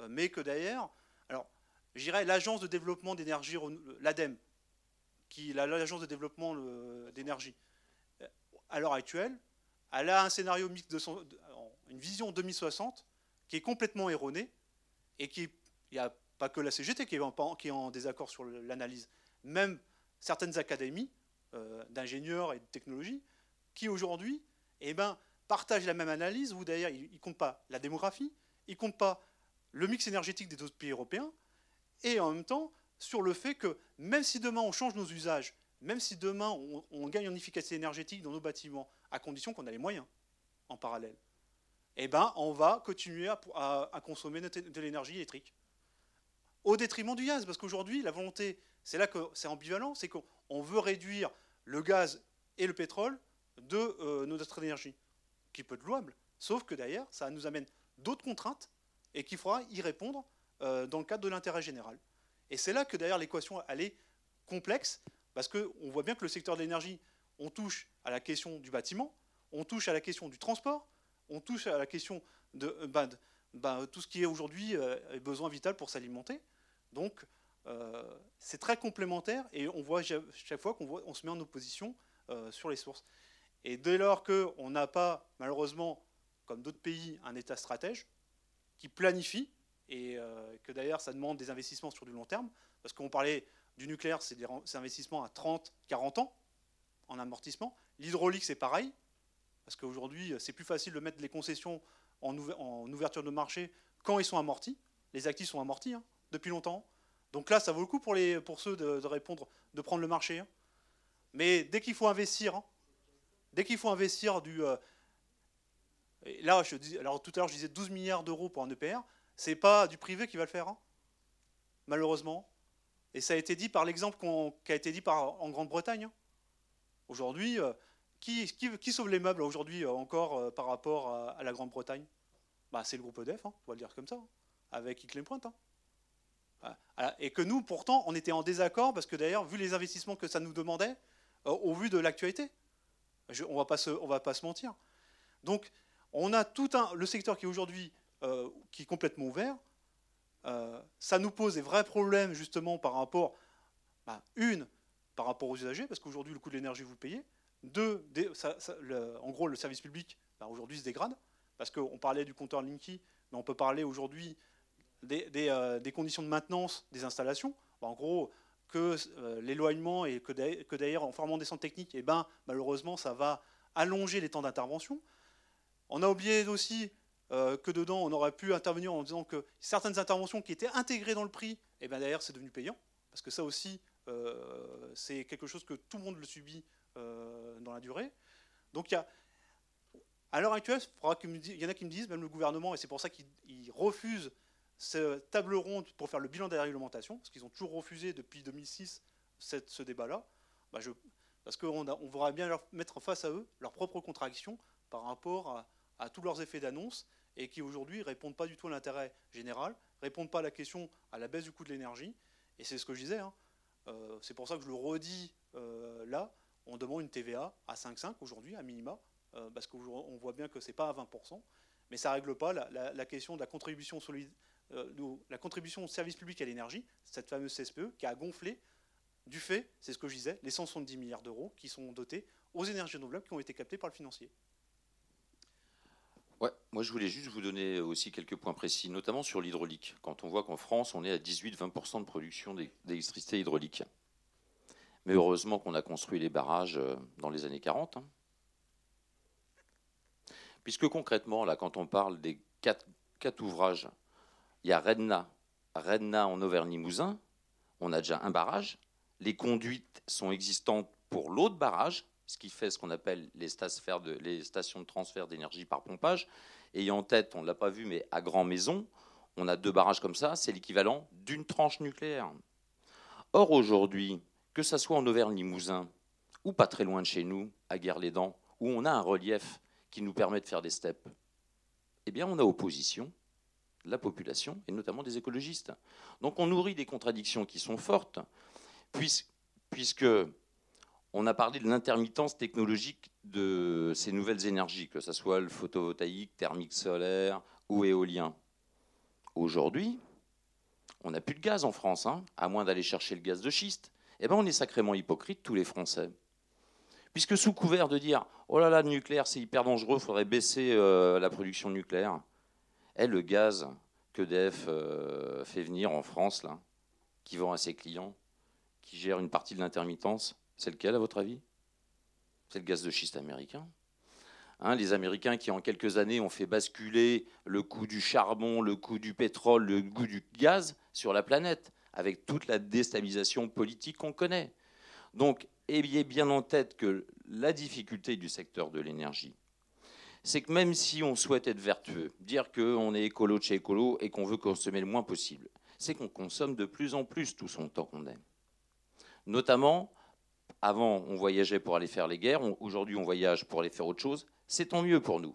euh, mais que d'ailleurs, je dirais l'agence de développement d'énergie, l'ADEME, qui l'agence de développement d'énergie, euh, à l'heure actuelle, elle a un scénario mixte de une vision 2060 qui est complètement erronée et qui, il n'y a pas que la CGT qui est en, qui est en désaccord sur l'analyse, même certaines académies euh, d'ingénieurs et de technologie qui aujourd'hui eh ben, partagent la même analyse, où d'ailleurs ils ne comptent pas la démographie, ils ne comptent pas le mix énergétique des autres pays européens, et en même temps sur le fait que même si demain on change nos usages, même si demain on, gagne en efficacité énergétique dans nos bâtiments, à condition qu'on a les moyens en parallèle, eh ben, on va continuer à, consommer de l'énergie électrique. Au détriment du gaz, parce qu'aujourd'hui, la volonté, c'est là que c'est ambivalent, c'est qu'on veut réduire le gaz et le pétrole de euh, notre énergie, qui peut être louable. Sauf que d'ailleurs, ça nous amène d'autres contraintes et qu'il faudra y répondre euh, dans le cadre de l'intérêt général. Et c'est là que d'ailleurs l'équation, elle est complexe, parce qu'on voit bien que le secteur de l'énergie, on touche à la question du bâtiment, on touche à la question du transport, on touche à la question de, euh, bah, bah, tout ce qui est aujourd'hui euh, besoin vital pour s'alimenter. Donc, euh, c'est très complémentaire et on voit chaque fois qu'on on se met en opposition sur les sources. Et dès lors qu'on n'a pas, malheureusement, comme d'autres pays, un État stratège qui planifie, et que d'ailleurs ça demande des investissements sur du long terme, parce qu'on parlait du nucléaire, c'est des investissements à 30, 40 ans en amortissement. L'hydraulique, c'est pareil, parce qu'aujourd'hui, c'est plus facile de mettre les concessions en, ouverture de marché quand ils sont amortis. Les actifs sont amortis hein, depuis longtemps. Donc là, ça vaut le coup pour, ceux de, répondre, de prendre le marché. Hein. Mais dès qu'il faut investir, hein, dès qu'il faut investir du. Euh, là, alors tout à l'heure, je disais 12 milliards d'euros pour un EPR. C'est pas du privé qui va le faire, malheureusement. Et ça a été dit par l'exemple qui a été dit par, en Grande-Bretagne. Aujourd'hui, euh, qui, sauve les meubles aujourd'hui euh, encore euh, par rapport à, la Grande-Bretagne? Bah, C'est le groupe EDF, hein, on va le dire comme ça, hein, avec Hickley Point. Hein. Et que nous, pourtant, on était en désaccord parce que d'ailleurs, vu les investissements que ça nous demandait, au vu de l'actualité, on ne va pas se mentir. Donc, on a tout un, le secteur qui est aujourd'hui qui est complètement ouvert. ça nous pose des vrais problèmes justement par rapport, bah, une, par rapport aux usagers, parce qu'aujourd'hui, le coût de l'énergie, vous payez. Deux, en gros, le service public, bah, aujourd'hui, se dégrade, parce qu'on parlait du compteur Linky, mais on peut parler aujourd'hui des, euh, conditions de maintenance des installations. Bah, en gros, que euh, l'éloignement et que d'ailleurs, en formant des centres techniques, eh ben, malheureusement, ça va allonger les temps d'intervention. On a oublié aussi euh, que dedans, on aurait pu intervenir en disant que certaines interventions qui étaient intégrées dans le prix, et eh ben, d'ailleurs, c'est devenu payant. parce que ça aussi, c'est quelque chose que tout le monde le subit dans la durée. Donc il y a, à l'heure actuelle, il y en a qui me disent, même le gouvernement, et c'est pour ça qu'ils refusent cette table ronde pour faire le bilan de la réglementation, parce qu'ils ont toujours refusé depuis 2006 ce débat-là, bah parce qu'on on voudrait bien leur mettre face à eux leurs propres contradictions par rapport à, tous leurs effets d'annonce, et qui aujourd'hui répondent pas du tout à l'intérêt général, répondent pas à la question à la baisse du coût de l'énergie, et c'est ce que je disais, hein. euh, c'est pour ça que je le redis euh, là, on demande une TVA à 5,5 aujourd'hui, à minima, euh, parce qu'on voit bien que ce n'est pas à 20%, mais ça ne règle pas la, question de la contribution, solide, la contribution au service public à l'énergie, cette fameuse CSPE, qui a gonflé du fait, c'est ce que je disais, les 170 milliards d'euros qui sont dotés aux énergies renouvelables qui ont été captés par le financier. Ouais, moi je voulais juste vous donner aussi quelques points précis, notamment sur l'hydraulique. Quand on voit qu'en France, on est à 18-20% de production d'électricité hydraulique. Mais heureusement qu'on a construit les barrages euh, dans les années 40. Puisque concrètement, là, quand on parle des quatre, ouvrages, il y a Redna, Redna en Auvergne-Limousin, on a déjà un barrage. Les conduites sont existantes pour l'autre barrage, ce qui fait ce qu'on appelle les, stations de transfert d'énergie par pompage. Et en tête, on ne l'a pas vu, mais à Grand Maison, on a deux barrages comme ça, c'est l'équivalent d'une tranche nucléaire. Or, aujourd'hui, que ce soit en Auvergne-Limousin ou pas très loin de chez nous, à Guerre-les-Dents, où on a un relief qui nous permet de faire des steppes, eh bien, on a opposition de la population et notamment des écologistes. Donc, on nourrit des contradictions qui sont fortes, puisque on a parlé de l'intermittence technologique de ces nouvelles énergies, que ce soit le photovoltaïque, thermique solaire ou éolien. Aujourd'hui, on n'a plus de gaz en France, hein, à moins d'aller chercher le gaz de schiste. Eh bien, on est sacrément hypocrite, tous les Français. Puisque sous couvert de dire oh là là, le nucléaire c'est hyper dangereux, il faudrait baisser euh, la production nucléaire, est le gaz que DF euh, fait venir en France, là, qui vend à ses clients, qui gère une partie de l'intermittence, c'est lequel à votre avis? C'est le gaz de schiste américain. Hein, les Américains qui en quelques années ont fait basculer le coût du charbon, le coût du pétrole, le coût du gaz sur la planète, avec toute la déstabilisation politique qu'on connaît. Donc ayez bien en tête que la difficulté du secteur de l'énergie, c'est que même si on souhaite être vertueux, dire qu'on est écolo de chez écolo et qu'on veut consommer le moins possible, c'est qu'on consomme de plus en plus tout son temps qu'on aime. Notamment, avant, on voyageait pour aller faire les guerres, aujourd'hui, on voyage pour aller faire autre chose. C'est tant mieux pour nous.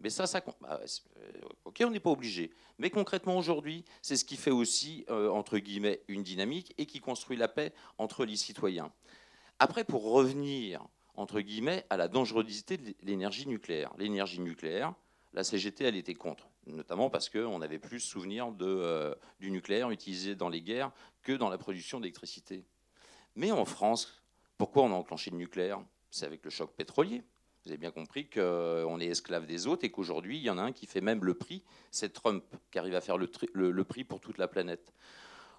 Mais ça, ça bah, euh, ok, on n'est pas obligé. Mais concrètement, aujourd'hui, c'est ce qui fait aussi, euh, entre guillemets, une dynamique et qui construit la paix entre les citoyens. Après, pour revenir, entre guillemets, à la dangerosité de l'énergie nucléaire. L'énergie nucléaire, la CGT, elle était contre, notamment parce qu'on avait plus souvenir de, euh, du nucléaire utilisé dans les guerres que dans la production d'électricité. Mais en France, pourquoi on a enclenché le nucléaire? C'est avec le choc pétrolier. Vous avez bien compris qu'on est esclave des autres et qu'aujourd'hui, il y en a un qui fait même le prix, c'est Trump, qui arrive à faire le, prix pour toute la planète.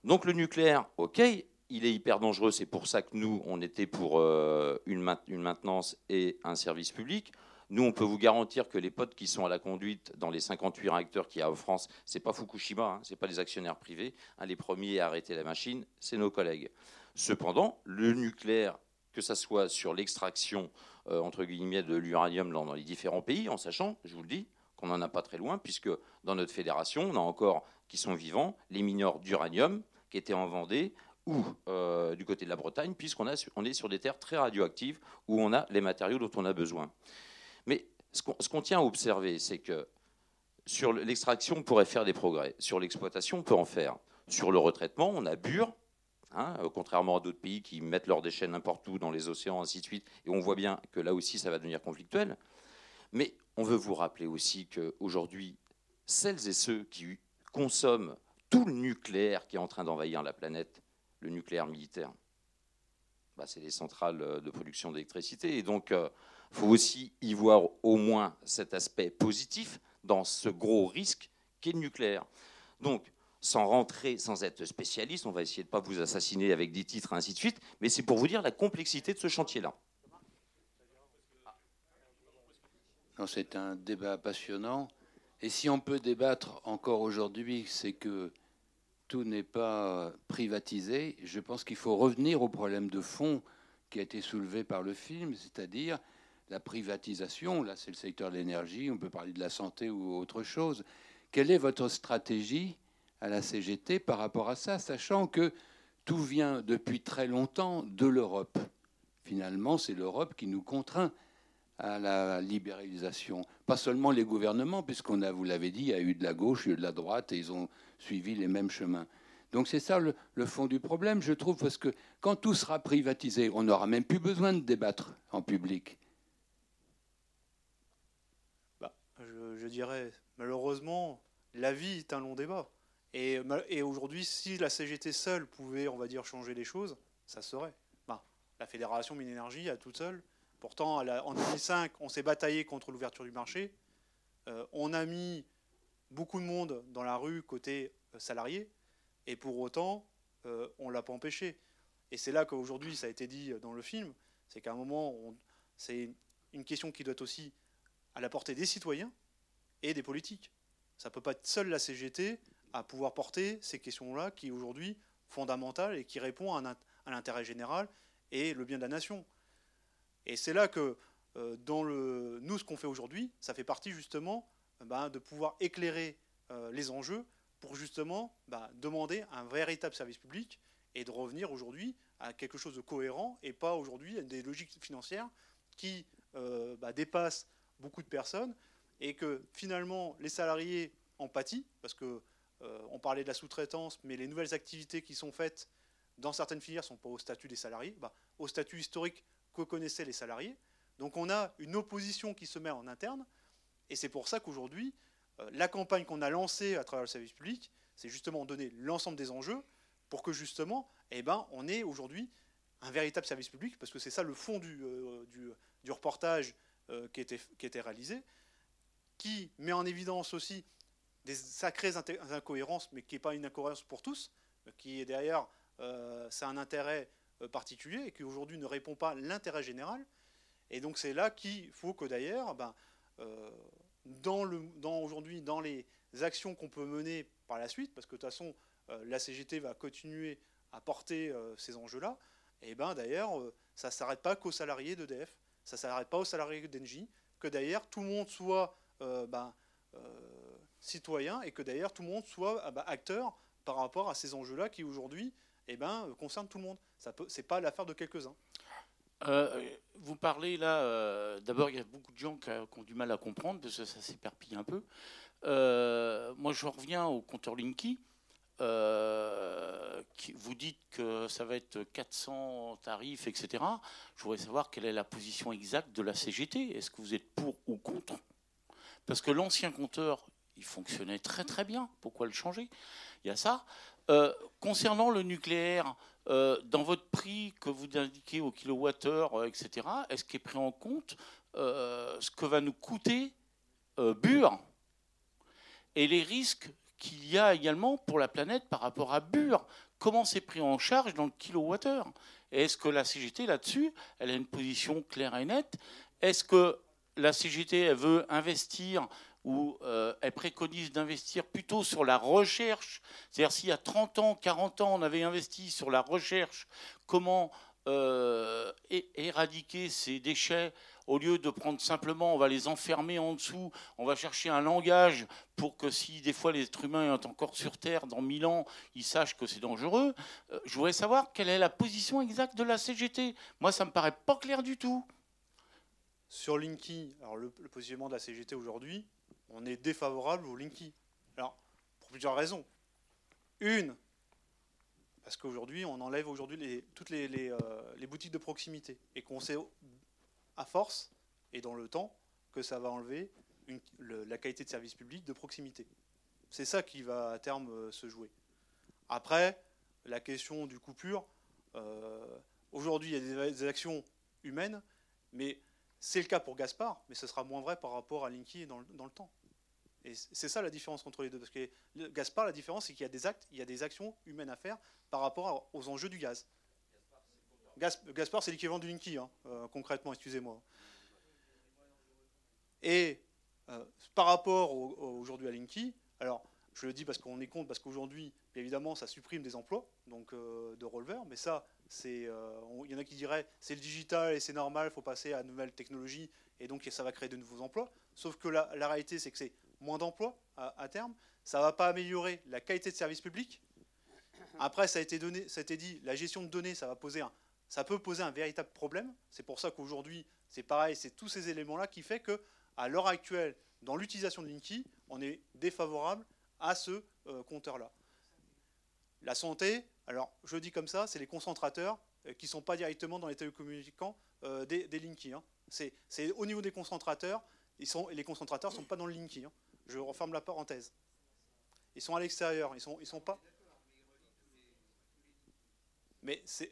Donc le nucléaire, ok, il est hyper dangereux. C'est pour ça que nous, on était pour euh, une, maintenance et un service public. Nous, on peut vous garantir que les potes qui sont à la conduite dans les 58 réacteurs qu'il y a en France, c'est pas Fukushima, hein, c'est pas les actionnaires privés. Les premiers à arrêter la machine, c'est nos collègues. Cependant, le nucléaire, que ce soit sur l'extraction euh, entre guillemets de l'uranium dans, les différents pays, en sachant, je vous le dis, qu'on n'en a pas très loin, puisque dans notre fédération, on a encore qui sont vivants les mineurs d'uranium qui étaient en Vendée, ou euh, du côté de la Bretagne, puisqu'on on est sur des terres très radioactives où on a les matériaux dont on a besoin. Mais ce qu'on tient à observer, c'est que sur l'extraction, on pourrait faire des progrès. Sur l'exploitation, on peut en faire. Sur le retraitement, on a Bure, hein, contrairement à d'autres pays qui mettent leurs déchets n'importe où, dans les océans, ainsi de suite. Et on voit bien que là aussi, ça va devenir conflictuel. Mais on veut vous rappeler aussi qu'aujourd'hui, celles et ceux qui consomment tout le nucléaire qui est en train d'envahir la planète, le nucléaire militaire. Bah, c'est les centrales euh, de production d'électricité. Et donc, il euh, faut aussi y voir au moins cet aspect positif dans ce gros risque qu'est le nucléaire. Donc, sans rentrer, sans être spécialiste, on va essayer de ne pas vous assassiner avec des titres, ainsi de suite, mais c'est pour vous dire la complexité de ce chantier-là. C'est un débat passionnant. Et si on peut débattre encore aujourd'hui, c'est que tout n'est pas privatisé. Je pense qu'il faut revenir au problème de fond qui a été soulevé par le film, c'est-à-dire la privatisation. Là, c'est le secteur de l'énergie, on peut parler de la santé ou autre chose. Quelle est votre stratégie à la CGT par rapport à ça, sachant que tout vient depuis très longtemps de l'Europe Finalement, c'est l'Europe qui nous contraint à la libéralisation. Pas seulement les gouvernements, puisqu'on a, vous l'avez dit, il y a eu de la gauche, il y a eu de la droite, et ils ont suivi les mêmes chemins. Donc c'est ça le, fond du problème, je trouve, parce que quand tout sera privatisé, on n'aura même plus besoin de débattre en public. Bah, je, dirais, malheureusement, la vie est un long débat. Et, aujourd'hui, si la CGT seule pouvait, on va dire, changer les choses, ça serait. La Fédération Mine-Énergie, à toute seule, Pourtant, en 2005, on s'est bataillé contre l'ouverture du marché. Euh, on a mis beaucoup de monde dans la rue côté euh, salarié, et pour autant, euh, on ne l'a pas empêché. Et c'est là qu'aujourd'hui, ça a été dit dans le film, c'est qu'à un moment, c'est une question qui doit être aussi à la portée des citoyens et des politiques. Ça ne peut pas être seule la CGT à pouvoir porter ces questions-là qui aujourd'hui fondamentales et qui répondent à l'intérêt général et le bien de la nation. Et c'est là que, euh, dans le, nous, ce qu'on fait aujourd'hui, ça fait partie justement euh, ben, de pouvoir éclairer euh, les enjeux pour justement ben, demander un véritable service public et de revenir aujourd'hui à quelque chose de cohérent et pas aujourd'hui à des logiques financières qui ben, dépassent beaucoup de personnes et que finalement les salariés en pâtissent parce que on parlait de la sous-traitance, mais les nouvelles activités qui sont faites dans certaines filières ne sont pas au statut des salariés, au statut historique que connaissaient les salariés. Donc on a une opposition qui se met en interne, et c'est pour ça qu'aujourd'hui, euh, la campagne qu'on a lancée à travers le service public, c'est justement donner l'ensemble des enjeux pour que justement, eh ben, on ait aujourd'hui un véritable service public, parce que c'est ça le fond du, euh, reportage euh, qui, était, qui était réalisé, qui met en évidence aussi des sacrées incohérences, mais qui n'est pas une incohérence pour tous, qui est derrière, c'est un intérêt euh, particulier et qui aujourd'hui ne répond pas à l'intérêt général. Et donc c'est là qu'il faut que d'ailleurs, ben, euh, dans, dans aujourd'hui, dans les actions qu'on peut mener par la suite, parce que de toute façon, euh, la CGT va continuer à porter ces enjeux-là, et ben d'ailleurs, ça ne s'arrête pas qu'aux salariés d'EDF, ça ne s'arrête pas aux salariés d'Engie, que d'ailleurs tout le monde soit ben, citoyen et que d'ailleurs tout le monde soit ben, acteur par rapport à ces enjeux-là qui aujourd'hui eh ben, concernent tout le monde. Ce n'est pas l'affaire de quelques-uns. Euh, vous parlez là, euh, d'abord il y a beaucoup de gens qui, ont du mal à comprendre parce que ça s'éperpille un peu. Euh, moi je reviens au compteur Linky. Vous dites que ça va être 400 tarifs, etc. Je voudrais savoir quelle est la position exacte de la CGT. Est-ce que vous êtes pour ou contre? Parce que l'ancien compteur, il fonctionnait très très bien. Pourquoi le changer? Il y a ça. concernant le nucléaire, euh, dans votre prix que vous indiquez au kilowattheure, euh, etc., est-ce qu'est pris en compte euh, ce que va nous coûter Bure? Et les risques qu'il y a également pour la planète par rapport à Bure? Comment c'est pris en charge dans le kilowattheure? Est-ce que la CGT là-dessus, elle a une position claire et nette? Est-ce que la CGT elle veut investir où euh, elle préconise d'investir plutôt sur la recherche. C'est-à-dire s'il y a 30 ans, 40 ans, on avait investi sur la recherche, comment euh, éradiquer ces déchets au lieu de prendre simplement, on va les enfermer en dessous, on va chercher un langage pour que si des fois les êtres humains sont encore sur Terre dans 1000 ans, ils sachent que c'est dangereux. Euh, je voudrais savoir quelle est la position exacte de la CGT. Moi, ça me paraît pas clair du tout. Sur Linky, alors le positionnement de la CGT aujourd'hui, on est défavorable au Linky. Alors, pour plusieurs raisons. Une, parce qu'aujourd'hui, on enlève aujourd'hui toutes euh, les, boutiques de proximité et qu'on sait à force et dans le temps que ça va enlever la qualité de service public de proximité. C'est ça qui va à terme euh, se jouer. Après, la question du coupure, euh, aujourd'hui, il y a des, actions humaines, mais c'est le cas pour Gaspard, mais ce sera moins vrai par rapport à Linky dans le temps. Et c'est ça la différence entre les deux. Parce que Gaspard, la différence, c'est qu'il y a des actes, il y a des actions humaines à faire par rapport aux enjeux du gaz. Gaspard, c'est l'équivalent du Linky, hein, euh, concrètement, excusez-moi. Et euh, par rapport aujourd'hui à Linky, alors Je le dis parce qu'on est contre, parce qu'aujourd'hui, évidemment, ça supprime des emplois donc, euh, de releveurs. Mais ça, c'est, il y en a qui diraient c'est le digital et c'est normal, il faut passer à de nouvelles technologies et donc ça va créer de nouveaux emplois. Sauf que la réalité, c'est que c'est moins d'emplois à, terme. Ça ne va pas améliorer la qualité de service public. Après, ça a été, donné, ça a été dit, la gestion de données, ça, va poser un, ça peut poser un véritable problème. C'est pour ça qu'aujourd'hui, c'est pareil, c'est tous ces éléments-là qui fait que, à l'heure actuelle, dans l'utilisation de Linky, on est défavorable à ce euh, compteur-là. La santé, alors je dis comme ça, c'est les concentrateurs euh, qui ne sont pas directement dans les télécommunicants euh, des, Linky. Hein. C'est au niveau des concentrateurs, ils sont, les concentrateurs ne sont pas dans le Linky. Hein. Je referme la parenthèse. Ils sont à l'extérieur, ils sont, ils sont pas. Mais c'est.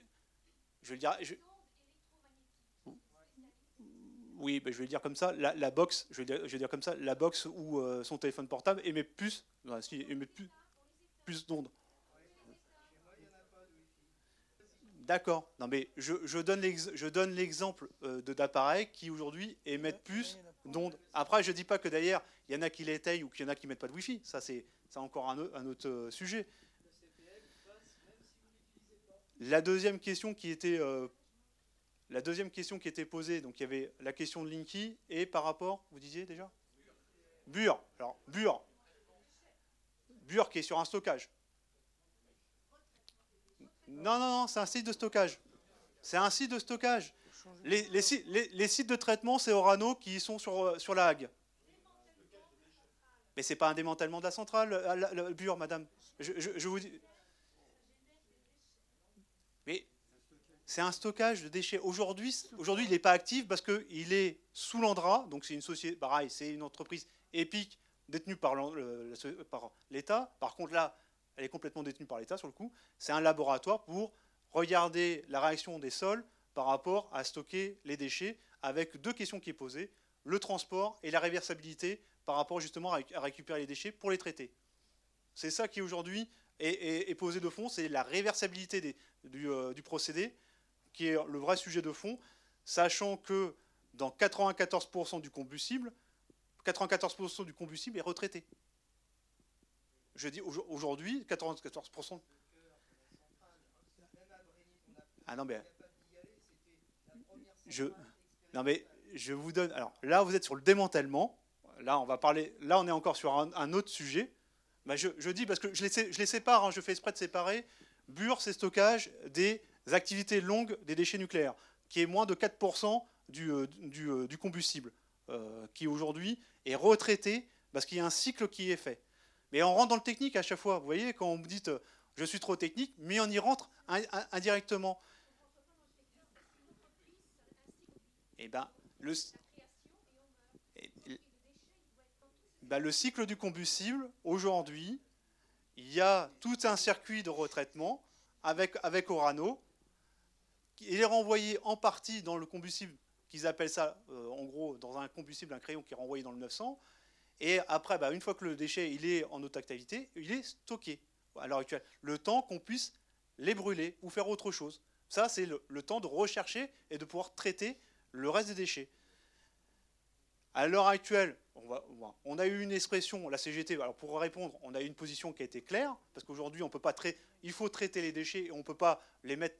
Je veux dire. Je, oui, ben je vais dire comme ça, la, la box, je vais, dire, je vais, dire, comme ça, la box ou euh, son téléphone portable émet plus, non, émet plus, plus d'ondes. D'accord. Non, mais je, je donne l'exemple euh, d'appareils qui aujourd'hui émettent plus Après, je ne dis pas que d'ailleurs, il y en a qui l'étayent ou qu'il y en a qui ne mettent pas de Wi-Fi. Ça, c'est encore un, un, autre euh, sujet. La deuxième question qui était euh, la deuxième question qui était posée, donc il y avait la question de Linky et par rapport, vous disiez déjà? Bure. Alors, Bure. Bure qui est sur un stockage. Non, non, non, c'est un site de stockage. C'est un site de stockage. Les, sites de traitement, c'est Orano qui sont sur, euh, sur la Hague. Mais c'est pas un démantèlement de la centrale, la, la Bure, madame. Je, vous. Mais c'est un stockage de déchets. Aujourd'hui, aujourd'hui il n'est pas actif parce qu'il est sous l'Andra, donc c'est une société, pareil, c'est une entreprise épique détenue par l'État. Par contre, là, elle est complètement détenue par l'État sur le coup. C'est un laboratoire pour regarder la réaction des sols par rapport à stocker les déchets, avec deux questions qui sont posées le transport et la réversibilité par rapport justement à récupérer les déchets pour les traiter. C'est ça qui aujourd'hui est, est, est, posé de fond, c'est la réversibilité du, euh, du procédé qui est le vrai sujet de fond, sachant que dans 94% du combustible, 94% du combustible est retraité. Je dis aujourd'hui, 94%. Ah non mais je non mais je vous donne. Alors là, vous êtes sur le démantèlement. Là, on va parler. Là, on est encore sur un, autre sujet. Ben je, dis parce que je les, sépare. Hein, je fais exprès de séparer. Bure, c'est stockage des activités longues des déchets nucléaires, qui est moins de 4% du, euh, euh, du, combustible, euh, qui aujourd'hui est retraité parce qu'il y a un cycle qui est fait. Mais on rentre dans le technique à chaque fois. Vous voyez, quand vous dites je suis trop technique, mais on y rentre indirectement. Et eh ben, le, ben, le cycle du combustible, aujourd'hui, il y a tout un circuit de retraitement avec, avec Orano il est renvoyé en partie dans le combustible qu'ils appellent ça, euh, en gros, dans un combustible, un crayon qui est renvoyé dans le 900. Et après, bah, une fois que le déchet il est en haute activité, il est stocké à l'heure actuelle. Le temps qu'on puisse les brûler ou faire autre chose. Ça, c'est le, temps de rechercher et de pouvoir traiter le reste des déchets. À l'heure actuelle, on, a eu une expression, la CGT, alors pour répondre, on a eu une position qui a été claire, parce qu'aujourd'hui, on peut pas traiter, il faut traiter les déchets et on ne peut pas les mettre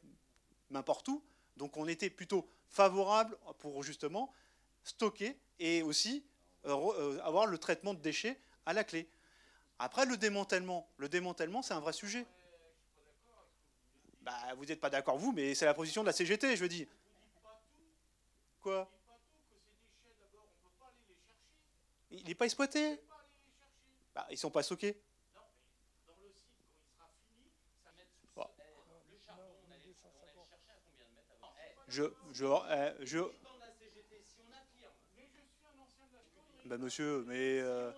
n'importe où. Donc on était plutôt favorable pour justement stocker et aussi euh, avoir le traitement de déchets à la clé. Après le démantèlement, le démantèlement c'est un vrai sujet. Bah, vous n'êtes pas d'accord vous, mais c'est la position de la CGT, je dis. Quoi Il n'est pas exploité. Bah, ils ne sont pas stockés. je, je, euh, je... Ben monsieur, mais... Euh...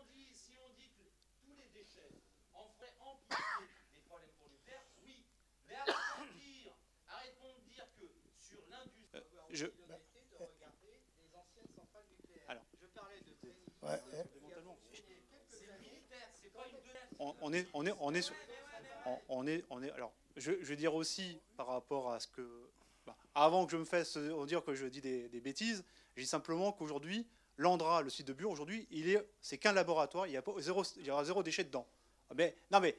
Je... ouais. on, est, on est, on est, on, est, on est. Alors, je, veux dire aussi par rapport à ce que bah, avant que je me fasse dire que je dis des, bêtises, je dis simplement qu'aujourd'hui, l'Andra, le site de Bure, aujourd'hui, il est, c'est qu'un laboratoire, il y, a zéro, il y aura zéro déchet dedans. Mais, non, mais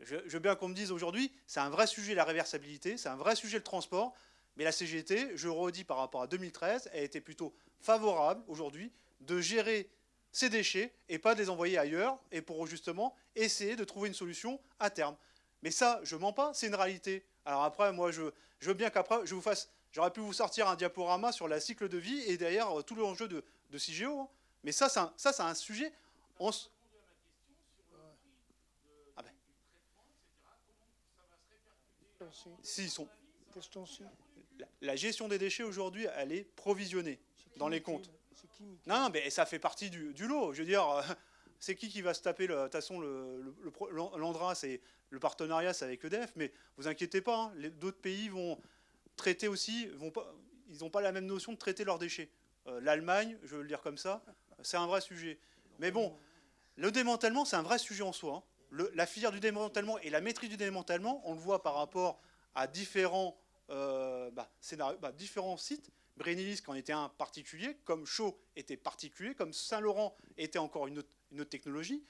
je, veux bien qu'on me dise aujourd'hui, c'est un vrai sujet la réversibilité, c'est un vrai sujet le transport. Mais la CGT, je redis par rapport à 2013, a été plutôt favorable aujourd'hui de gérer ces déchets et pas de les envoyer ailleurs et pour justement essayer de trouver une solution à terme. Mais ça, je mens pas, c'est une réalité. Alors après, moi, je, je veux bien qu'après, je vous fasse. J'aurais pu vous sortir un diaporama sur la cycle de vie et derrière euh, tout l'enjeu de, de CIGEO. hein. Mais ça, c'est un, ça, c'est un sujet. On s- Ah ben, si, ils sont. La, la gestion des déchets aujourd'hui, elle est provisionnée dans les comptes. Non, non, mais ça fait partie du, lot. Je veux dire, euh, <laughs> c'est qui qui va se taper De toute façon, l'Andra, c'est le partenariat, c'est avec EDF, mais vous inquiétez pas, hein, d'autres pays vont traiter aussi, ils n'ont pas la même notion de traiter leurs déchets. Euh, L'Allemagne, je veux le dire comme ça, c'est un vrai sujet. Mais bon, le démantèlement, c'est un vrai sujet en soi. hein. La filière du démantèlement et la maîtrise du démantèlement, on le voit par rapport à différents, euh, bah, bah, différents sites. Brénilis, qui en était un particulier, comme Chaux était particulier, comme Saint-Laurent était encore une autre, technologie.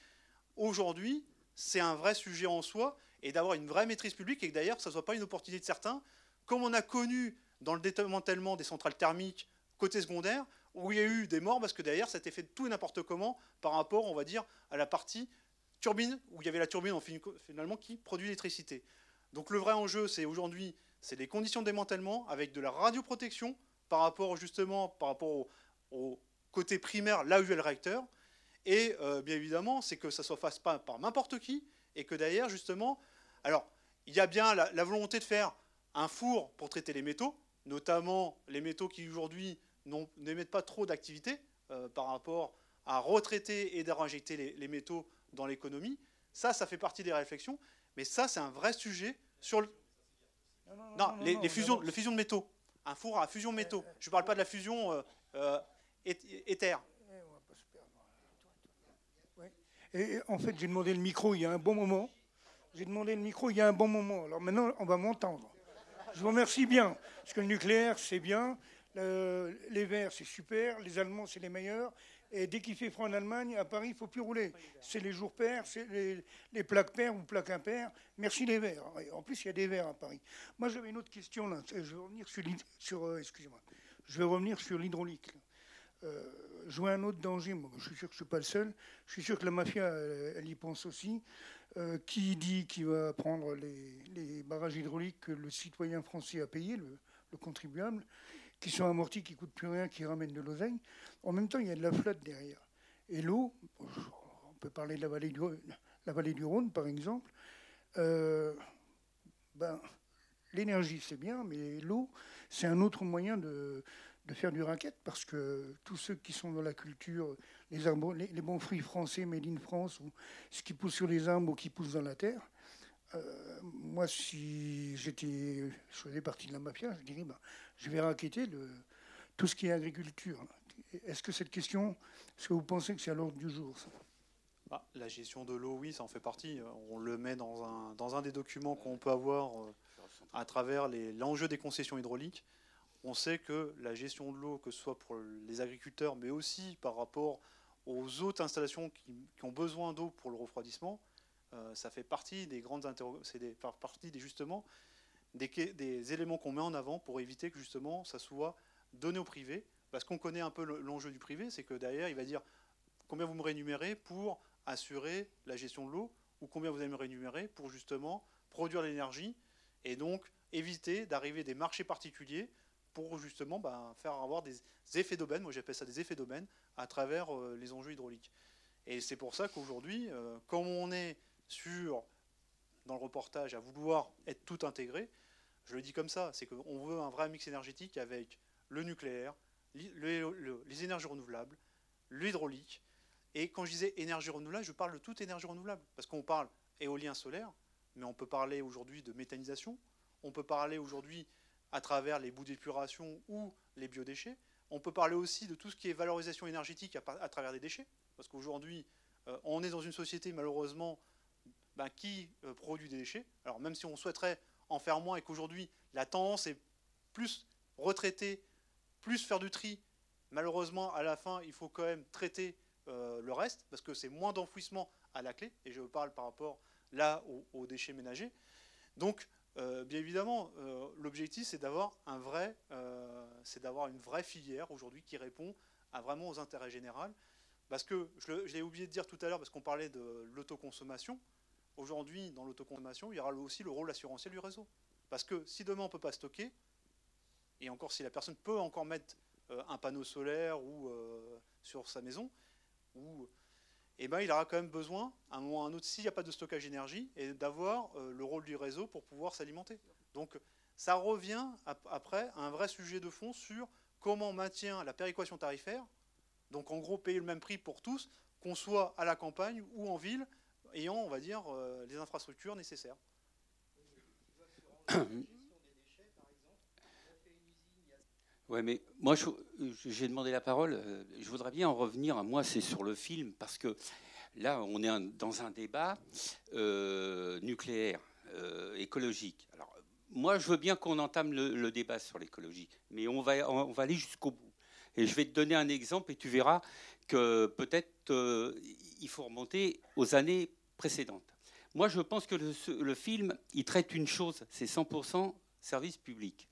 Aujourd'hui, c'est un vrai sujet en soi, et d'avoir une vraie maîtrise publique, et que d'ailleurs, ça ne soit pas une opportunité de certains, comme on a connu dans le démantèlement des centrales thermiques côté secondaire, où il y a eu des morts parce que derrière, ça a été fait de tout et n'importe comment par rapport, on va dire, à la partie turbine, où il y avait la turbine en fin- finalement qui produit l'électricité. Donc le vrai enjeu, c'est aujourd'hui, c'est les conditions de démantèlement avec de la radioprotection par rapport justement, par rapport au, au côté primaire, là où a le réacteur. Et euh, bien évidemment, c'est que ça ne se fasse pas par n'importe qui et que derrière, justement, alors il y a bien la, la volonté de faire un four pour traiter les métaux, notamment les métaux qui aujourd'hui n'émettent pas trop d'activité euh, par rapport à retraiter et de réinjecter les, les métaux dans l'économie. Ça, ça fait partie des réflexions, mais ça, c'est un vrai sujet sur le. Non, les, les fusions, le fusion de métaux. Un four à fusion métaux. Je ne parle pas de la fusion euh, euh, éth- éther. En fait, j'ai demandé le micro il y a un bon moment. J'ai demandé le micro il y a un bon moment. Alors maintenant, on va m'entendre. Je vous remercie bien. Parce que le nucléaire, c'est bien. Le- les Verts, c'est super. Les Allemands, c'est les meilleurs. Et dès qu'il fait froid en Allemagne, à Paris, il ne faut plus rouler. C'est les jours pairs, c'est les, plaques paires ou plaques impaires. Merci les Verts. En plus, il y a des Verts à Paris. Moi, j'avais une autre question là. Je vais revenir sur, sur euh, excusez-moi. Je vais revenir sur l'hydraulique. Euh, je vois un autre danger. Je suis sûr que je ne suis pas le seul. Je suis sûr que la mafia, elle, y pense aussi. Euh, qui dit qu'il va prendre les, barrages hydrauliques que le citoyen français a payé, le, le contribuable, qui sont amortis, qui ne coûtent plus rien, qui ramènent de l'oseille. En même temps, il y a de la flotte derrière. Et l'eau, on peut parler de la vallée du, Rhône, par exemple. Euh, ben, L'énergie, c'est bien, mais l'eau, c'est un autre moyen de, faire du racket parce que tous ceux qui sont dans la culture, les, les bons fruits français, made in France, ou ce qui pousse sur les arbres ou qui pousse dans la terre, euh, moi, si j'étais, je partie de la mafia, je dirais, ben, je vais racketter le, tout ce qui est agriculture. Est-ce que cette question, est-ce que vous pensez que c'est à l'ordre du jour ça? Bah, la gestion de l'eau, oui, ça en fait partie. On le met dans un, dans un des documents qu'on peut avoir euh, à travers l'enjeu des concessions hydrauliques. On sait que la gestion de l'eau, que ce soit pour les agriculteurs, mais aussi par rapport aux autres installations qui ont besoin d'eau pour le refroidissement, euh, ça fait partie des grandes c'est partie des justement des, éléments qu'on met en avant pour éviter que justement ça soit donné au privé. Parce qu'on connaît un peu le- l'enjeu du privé, c'est que derrière il va dire combien vous me rémunérez pour assurer la gestion de l'eau ou combien vous allez me rémunérer pour justement produire l'énergie et donc éviter d'arriver des marchés particuliers pour justement bah, faire avoir des effets d'aubaine, moi j'appelle ça des effets d'aubaine, à travers euh, les enjeux hydrauliques. Et c'est pour ça qu'aujourd'hui, euh, comme on est sur, dans le reportage, à vouloir être tout intégré, je le dis comme ça, c'est qu'on veut un vrai mix énergétique avec le nucléaire, les énergies renouvelables, l'hydraulique, et quand je disais énergie renouvelable, je parle de toute énergie renouvelable. Parce qu'on parle éolien solaire, mais on peut parler aujourd'hui de méthanisation. On peut parler aujourd'hui à travers les bouts d'épuration ou les biodéchets. On peut parler aussi de tout ce qui est valorisation énergétique à travers des déchets. Parce qu'aujourd'hui, euh, on est dans une société malheureusement ben, qui euh, produit des déchets. Alors même si on souhaiterait en faire moins et qu'aujourd'hui la tendance est plus retraiter, plus faire du tri, malheureusement à la fin il faut quand même traiter euh, le reste, parce que c'est moins d'enfouissement à la clé, et je parle par rapport là aux, déchets ménagers. Donc, euh, bien évidemment, l'objectif c'est d'avoir un vrai, c'est d'avoir une vraie filière aujourd'hui qui répond à vraiment aux intérêts généraux. Parce que je, l'ai oublié de dire tout à l'heure, parce qu'on parlait de l'autoconsommation. Aujourd'hui, dans l'autoconsommation, il y aura aussi le rôle assurantiel du réseau. Parce que si demain on ne peut pas stocker, et encore si la personne peut encore mettre un panneau solaire ou sur sa maison, ou eh ben, il aura quand même besoin, à un moment ou à un autre, s'il n'y a pas de stockage d'énergie, et d'avoir euh, le rôle du réseau pour pouvoir s'alimenter. Donc ça revient après à un vrai sujet de fond sur comment on maintient la péréquation tarifaire, donc en gros payer le même prix pour tous, qu'on soit à la campagne ou en ville, ayant, on va dire, euh, les infrastructures nécessaires. Oui, mais moi, j'ai demandé la parole. Je voudrais bien en revenir. Moi, c'est sur le film, parce que là, on est dans un débat euh, nucléaire, euh, écologique. Alors, moi, je veux bien qu'on entame le, débat sur l'écologie, mais on va, on va aller jusqu'au bout. Et je vais te donner un exemple, et tu verras que peut-être il faut remonter aux années précédentes. Moi, je pense que le, le film, il traite une chose, c'est 100% service public.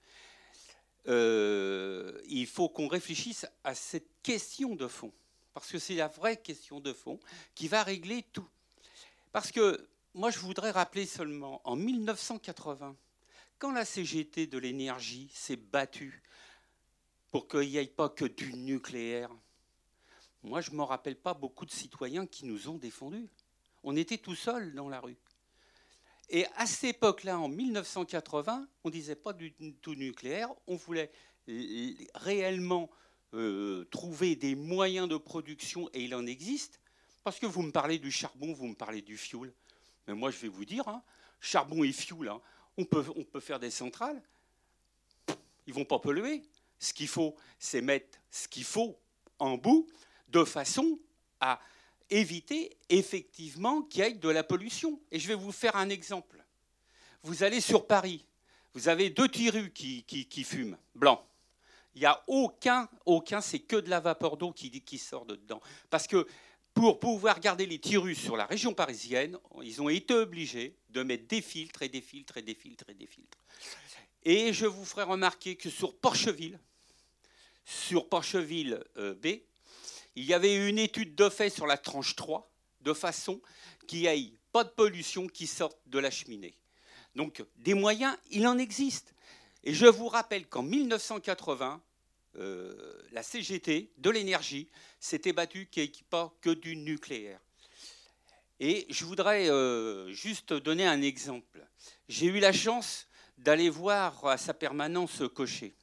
Euh, il faut qu'on réfléchisse à cette question de fond, parce que c'est la vraie question de fond qui va régler tout. Parce que moi, je voudrais rappeler seulement, en 1980, quand la CGT de l'énergie s'est battue pour qu'il n'y ait pas que du nucléaire, moi, je ne me rappelle pas beaucoup de citoyens qui nous ont défendus. On était tout seuls dans la rue. Et à cette époque-là, en 1980, on ne disait pas du tout nucléaire, on voulait réellement euh, trouver des moyens de production, et il en existe, parce que vous me parlez du charbon, vous me parlez du fioul. Mais moi, je vais vous dire, hein, charbon et fioul, hein, on, peut, faire des centrales, ils vont pas polluer. Ce qu'il faut, c'est mettre ce qu'il faut en bout de façon à éviter effectivement qu'il y ait de la pollution. Et je vais vous faire un exemple. Vous allez sur Paris, vous avez deux tirus qui, qui, fument, blancs. Il n'y a aucun, aucun, c'est que de la vapeur d'eau qui, qui sort de dedans. Parce que pour pouvoir garder les tirus sur la région parisienne, ils ont été obligés de mettre des filtres et des filtres et des filtres et des filtres. Et je vous ferai remarquer que sur Porcheville, sur Porcheville euh, B, il y avait une étude de fait sur la tranche 3, de façon qu'il n'y ait pas de pollution qui sorte de la cheminée. Donc des moyens, il en existe. Et je vous rappelle qu'en 1980, euh, la CGT de l'énergie s'était battue qu'il n'y ait pas que du nucléaire. Et je voudrais euh, juste donner un exemple. J'ai eu la chance d'aller voir à sa permanence Cocher.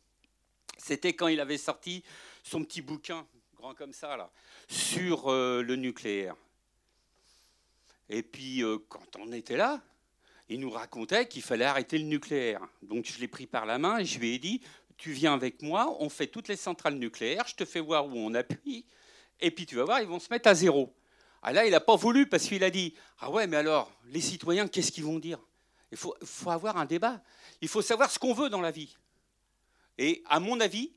C'était quand il avait sorti son petit bouquin comme ça, là, sur euh, le nucléaire. Et puis, euh, quand on était là, il nous racontait qu'il fallait arrêter le nucléaire. Donc, je l'ai pris par la main et je lui ai dit Tu viens avec moi, on fait toutes les centrales nucléaires, je te fais voir où on appuie, et puis tu vas voir, ils vont se mettre à zéro. Ah là, il n'a pas voulu parce qu'il a dit Ah ouais, mais alors, les citoyens, qu'est-ce qu'ils vont dire? Il faut, faut avoir un débat. Il faut savoir ce qu'on veut dans la vie. Et à mon avis,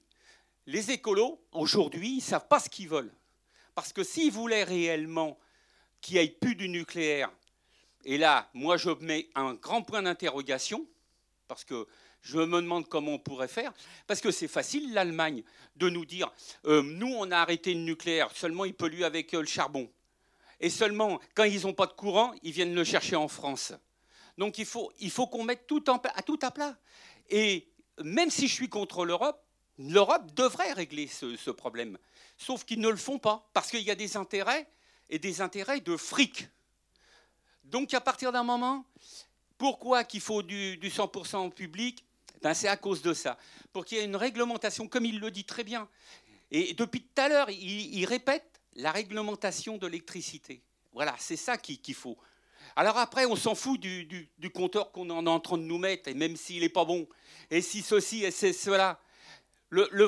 les écolos, aujourd'hui, ils ne savent pas ce qu'ils veulent. Parce que s'ils voulaient réellement qu'il n'y ait plus du nucléaire, et là, moi, je mets un grand point d'interrogation, parce que je me demande comment on pourrait faire, parce que c'est facile, l'Allemagne, de nous dire, euh, nous, on a arrêté le nucléaire, seulement ils polluent avec euh, le charbon. Et seulement, quand ils n'ont pas de courant, ils viennent le chercher en France. Donc il faut, il faut qu'on mette à tout à plat. Et même si je suis contre l'Europe, L'Europe devrait régler ce, problème, sauf qu'ils ne le font pas, parce qu'il y a des intérêts et des intérêts de fric. Donc à partir d'un moment, pourquoi qu'il faut du, 100% public? Ben, C'est à cause de ça. Pour qu'il y ait une réglementation, comme il le dit très bien. Et depuis tout à l'heure, il, répète la réglementation de l'électricité. Voilà, c'est ça qu'il faut. Alors après, on s'en fout du, du compteur qu'on est en train de nous mettre, et même s'il n'est pas bon. Et si ceci et c'est cela. Le,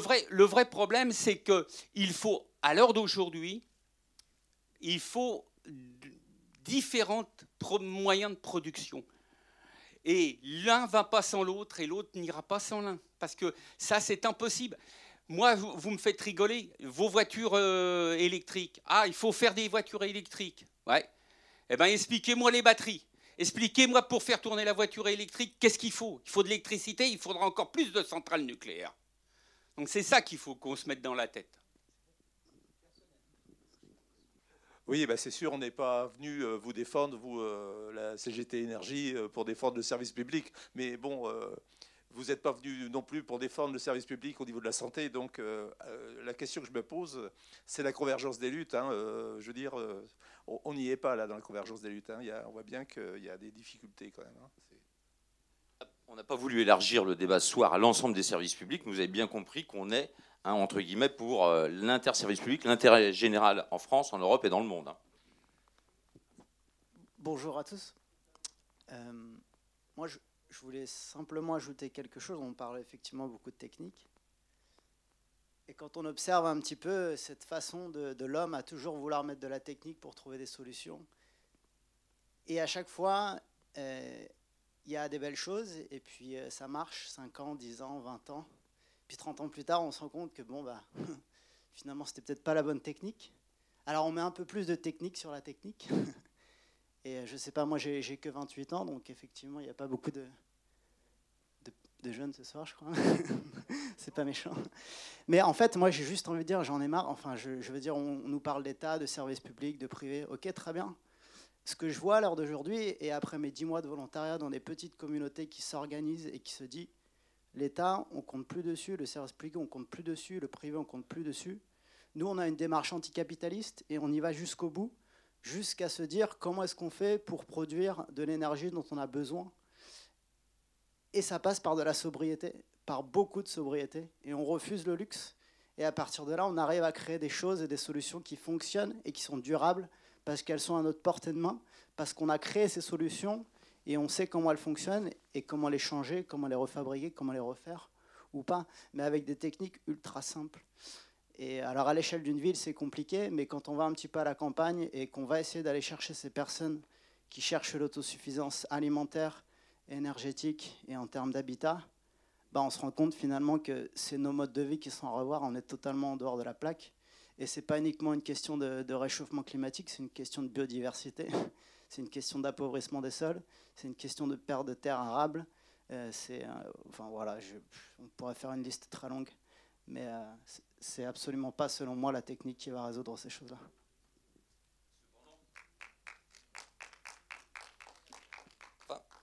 vrai, problème, c'est qu'il faut, à l'heure d'aujourd'hui, il faut différents moyens de production. Et l'un va pas sans l'autre et l'autre n'ira pas sans l'un. Parce que ça, c'est impossible. Moi, vous, vous me faites rigoler. Vos voitures euh, électriques. Ah, il faut faire des voitures électriques. Ouais. Eh bien, expliquez-moi les batteries. Expliquez-moi pour faire tourner la voiture électrique, qu'est-ce qu'il faut? Il faut de l'électricité, il faudra encore plus de centrales nucléaires. Donc c'est ça qu'il faut qu'on se mette dans la tête. Oui, bah c'est sûr, on n'est pas venu euh, vous défendre, vous, euh, la CGT Énergie, euh, pour défendre le service public. Mais bon, vous n'êtes pas venu non plus pour défendre le service public au niveau de la santé. Donc la question que je me pose, c'est la convergence des luttes. hein. Je veux dire, on n'y est pas là dans la convergence des luttes. hein. On voit bien qu'il y a des difficultés quand même. hein. On n'a pas voulu élargir le débat ce soir à l'ensemble des services publics. Vous avez bien compris qu'on est, hein, entre guillemets, pour euh, l'interservice public, l'intérêt général en France, en Europe et dans le monde. hein. Bonjour à tous. Euh, moi, je, voulais simplement ajouter quelque chose. On parle effectivement beaucoup de technique. Et quand on observe un petit peu cette façon de, de l'homme à toujours vouloir mettre de la technique pour trouver des solutions, et à chaque fois, euh, il y a des belles choses, et puis euh, ça marche 5 ans, 10 ans, 20 ans. Puis 30 ans plus tard, on se rend compte que bon, bah, <laughs> finalement, c'était peut-être pas la bonne technique. Alors on met un peu plus de technique sur la technique. <laughs> Et euh, je sais pas, moi j'ai que 28 ans, donc effectivement, il n'y a pas beaucoup de, de, jeunes ce soir, je crois. <laughs> C'est pas méchant. Mais en fait, moi j'ai juste envie de dire, j'en ai marre. Enfin, je, je veux dire, on, on nous parle d'État, de services publics, de privé. Ok, très bien. Ce que je vois à l'heure d'aujourd'hui, et après mes 10 mois de volontariat dans des petites communautés qui s'organisent et qui se disent, l'État, on compte plus dessus, le service public, on compte plus dessus, le privé, on compte plus dessus. Nous, on a une démarche anticapitaliste et on y va jusqu'au bout jusqu'à se dire comment est-ce qu'on fait pour produire de l'énergie dont on a besoin. Et ça passe par de la sobriété, par beaucoup de sobriété. Et on refuse le luxe. Et à partir de là, on arrive à créer des choses et des solutions qui fonctionnent et qui sont durables parce qu'elles sont à notre portée de main, parce qu'on a créé ces solutions et on sait comment elles fonctionnent et comment les changer, comment les refabriquer, comment les refaire ou pas, mais avec des techniques ultra simples. Et alors à l'échelle d'une ville, c'est compliqué, mais quand on va un petit peu à la campagne et qu'on va essayer d'aller chercher ces personnes qui cherchent l'autosuffisance alimentaire, énergétique et en termes d'habitat, bah on se rend compte finalement que c'est nos modes de vie qui sont à revoir, on est totalement en dehors de la plaque. Et ce n'est pas uniquement une question de, réchauffement climatique, c'est une question de biodiversité, <laughs> c'est une question d'appauvrissement des sols, c'est une question de perte de terres arables. Euh, c'est, euh, enfin voilà, on pourrait faire une liste très longue, mais euh, c'est- absolument pas, selon moi, la technique qui va résoudre ces choses-là.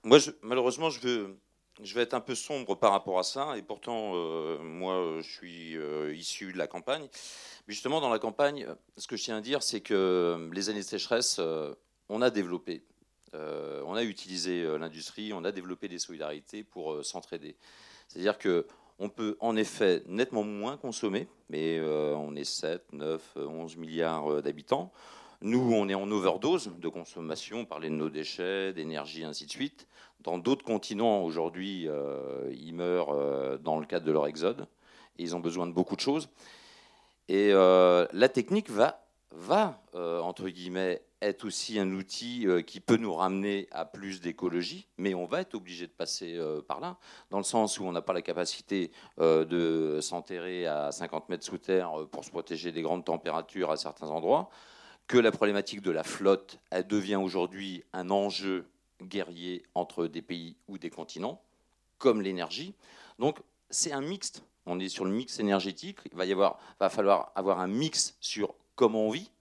Moi, je- malheureusement, je vais, je vais être un peu sombre par rapport à ça, et pourtant, euh, moi, je suis euh, issu de la campagne. Justement, dans la campagne, ce que je tiens à dire, c'est que les années de sécheresse, euh, on a développé, euh, on a utilisé euh, l'industrie, on a développé des solidarités pour euh, s'entraider. C'est-à-dire que on peut en effet nettement moins consommer, mais euh, on est 7, 9, 11 milliards euh, d'habitants. Nous, on est en overdose de consommation, on parlait de nos déchets, d'énergie, ainsi de suite. Dans d'autres continents, aujourd'hui, euh, ils meurent euh, dans le cadre de leur exode. Et ils ont besoin de beaucoup de choses. Et euh, la technique va, va entre guillemets, être aussi un outil qui peut nous ramener à plus d'écologie, mais on va être obligé de passer par là, dans le sens où on n'a pas la capacité de s'enterrer à 50 mètres sous terre pour se protéger des grandes températures à certains endroits, que la problématique de la flotte, elle devient aujourd'hui un enjeu guerrier entre des pays ou des continents, comme l'énergie. Donc c'est un mixte. On est sur le mix énergétique. Il va, y avoir, va falloir avoir un mix sur comment on vit.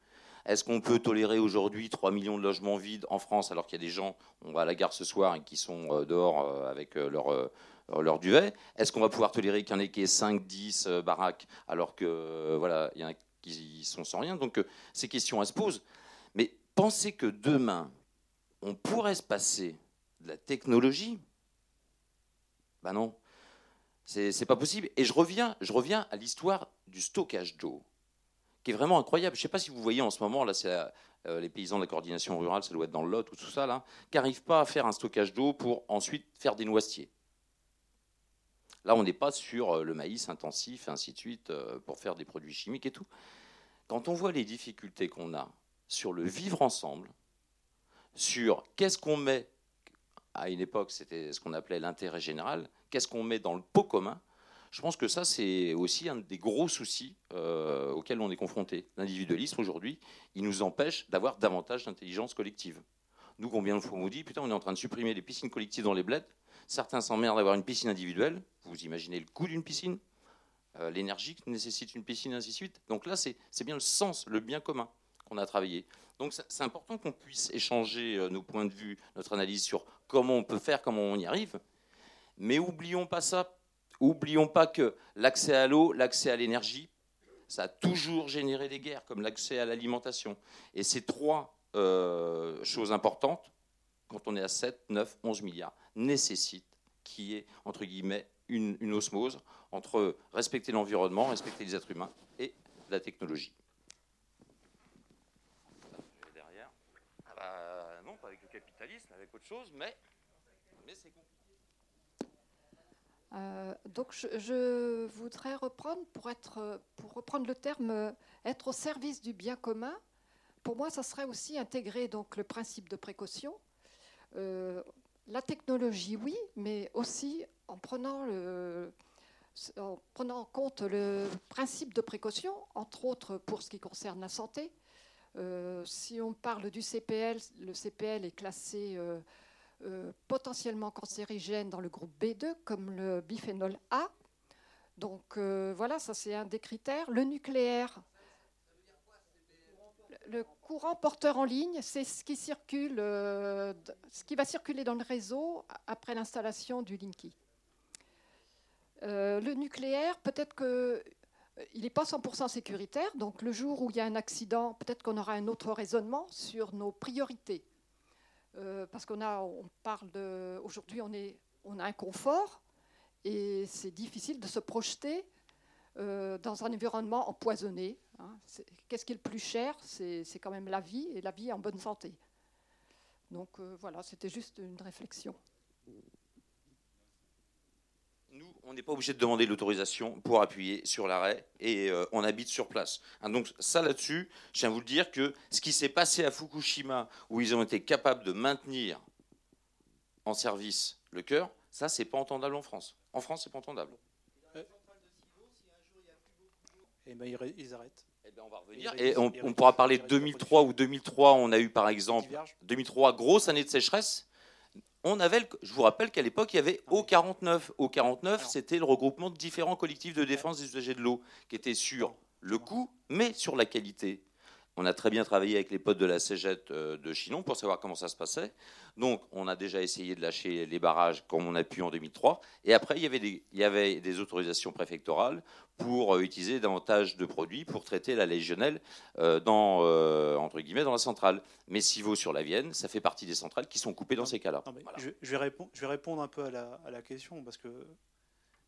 Est-ce qu'on peut tolérer aujourd'hui 3 millions de logements vides en France alors qu'il y a des gens, on va à la gare ce soir et qui sont euh, dehors euh, avec euh, leur, leur duvet? Est-ce qu'on va pouvoir tolérer qu'il y en ait qui ait 5, 10 euh, baraques alors que voilà, il y en a qui sont sans rien? Donc ces questions, elles se posent. Mais pensez que demain, on pourrait se passer de la technologie Ben non, c'est pas possible. Et je reviens, à l'histoire du stockage d'eau, qui est vraiment incroyable. Je ne sais pas si vous voyez en ce moment, là, c'est euh, les paysans de la coordination rurale, ça doit être dans le Lot ou tout ça, là, qui n'arrivent pas à faire un stockage d'eau pour ensuite faire des noisetiers. Là, on n'est pas sur euh, le maïs intensif, ainsi de suite, euh, pour faire des produits chimiques et tout. Quand on voit les difficultés qu'on a sur le vivre ensemble, sur qu'est-ce qu'on met, à une époque, c'était ce qu'on appelait l'intérêt général, qu'est-ce qu'on met dans le pot commun, Je pense que ça, c'est aussi un des gros soucis euh, auxquels on est confronté. L'individualisme, aujourd'hui, il nous empêche d'avoir davantage d'intelligence collective. Nous, combien de fois on nous dit, putain, on est en train de supprimer les piscines collectives dans les bleds. Certains s'emmerdent d'avoir une piscine individuelle. Vous imaginez le coût d'une piscine euh, L'énergie qui nécessite une piscine, ainsi de suite. Donc là, c'est bien le sens, le bien commun qu'on a travaillé. Donc c'est important qu'on puisse échanger euh, nos points de vue, notre analyse sur comment on peut faire, comment on y arrive. Mais oublions pas ça. Oublions pas que l'accès à l'eau, l'accès à l'énergie, ça a toujours généré des guerres, comme l'accès à l'alimentation. Et ces trois euh, choses importantes, quand on est à 7, 9, 11 milliards, nécessitent qu'il y ait, entre guillemets, une, une osmose entre respecter l'environnement, respecter les êtres humains et la technologie. Derrière. Ah bah, non, pas avec le capitalisme, avec autre chose, mais, c'est compliqué. Euh, donc je, voudrais reprendre, pour, être, pour reprendre le terme, être au service du bien commun. Pour moi, ça serait aussi intégrer donc, le principe de précaution. Euh, la technologie, oui, mais aussi en prenant, le, en prenant en compte le principe de précaution, entre autres pour ce qui concerne la santé. Euh, si on parle du CPL, le CPL est classé euh, euh, potentiellement cancérigène dans le groupe B2, comme le biphénol A. Donc voilà, ça c'est un des critères. Le nucléaire, le courant porteur en ligne, c'est ce qui circule, ce qui va circuler dans le réseau après l'installation du Linky. Le nucléaire, peut-être que il n'est pas 100% sécuritaire, donc le jour où il y a un accident, peut-être qu'on aura un autre raisonnement sur nos priorités. Euh, parce qu'on a, on parle aujourd'hui, on, a un confort et c'est difficile de se projeter euh, dans un environnement empoisonné. Hein. Qu'est-ce qui est le plus cher? C'est, c'est quand même la vie et la vie en bonne santé. Donc euh, voilà, c'était juste une réflexion. Nous, on n'est pas obligé de demander l'autorisation pour appuyer sur l'arrêt et euh, on habite sur place. Hein, donc ça là-dessus, je tiens à vous le dire que ce qui s'est passé à Fukushima, où ils ont été capables de maintenir en service le cœur, ça c'est pas entendable en France. En France, c'est pas entendable. Et ben, ils arrêtent. Et, ben, on, va revenir. et on, on pourra parler de 2003 ou 2003. On a eu par exemple 2003 grosse année de sécheresse on avait, le, je vous rappelle qu'à l'époque, il y avait O49. O49, c'était le regroupement de différents collectifs de défense des usagers de l'eau, qui étaient sur le coût, mais sur la qualité. On a très bien travaillé avec les potes de la Cégette euh, de Chinon pour savoir comment ça se passait. Donc, on a déjà essayé de lâcher les barrages comme on a pu en 2003. Et après, il y avait des, il y avait des autorisations préfectorales pour euh, utiliser davantage de produits pour traiter la légionnelle euh, dans, entre guillemets, dans la centrale. Mais vaut sur la Vienne, ça fait partie des centrales qui sont coupées dans ces cas-là. Voilà. Je, je, vais répondre, je vais répondre un peu à la, à la question parce que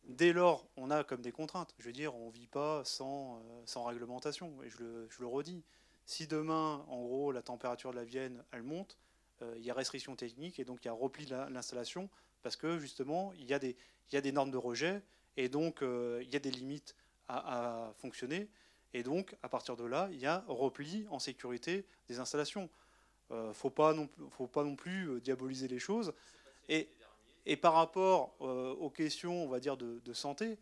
dès lors, on a comme des contraintes. Je veux dire, on ne vit pas sans, sans réglementation. Et je le, je le redis si demain, en gros, la température de la Vienne, elle monte, euh, il y a restriction technique et donc il y a repli de l'installation parce que justement, il y, a des, normes de rejet et donc euh, il y a des limites à, fonctionner. Et donc, à partir de là, il y a repli en sécurité des installations. Il euh, ne faut, pas non, plus diaboliser les choses. Et, par rapport aux questions, on va dire, de, de santé,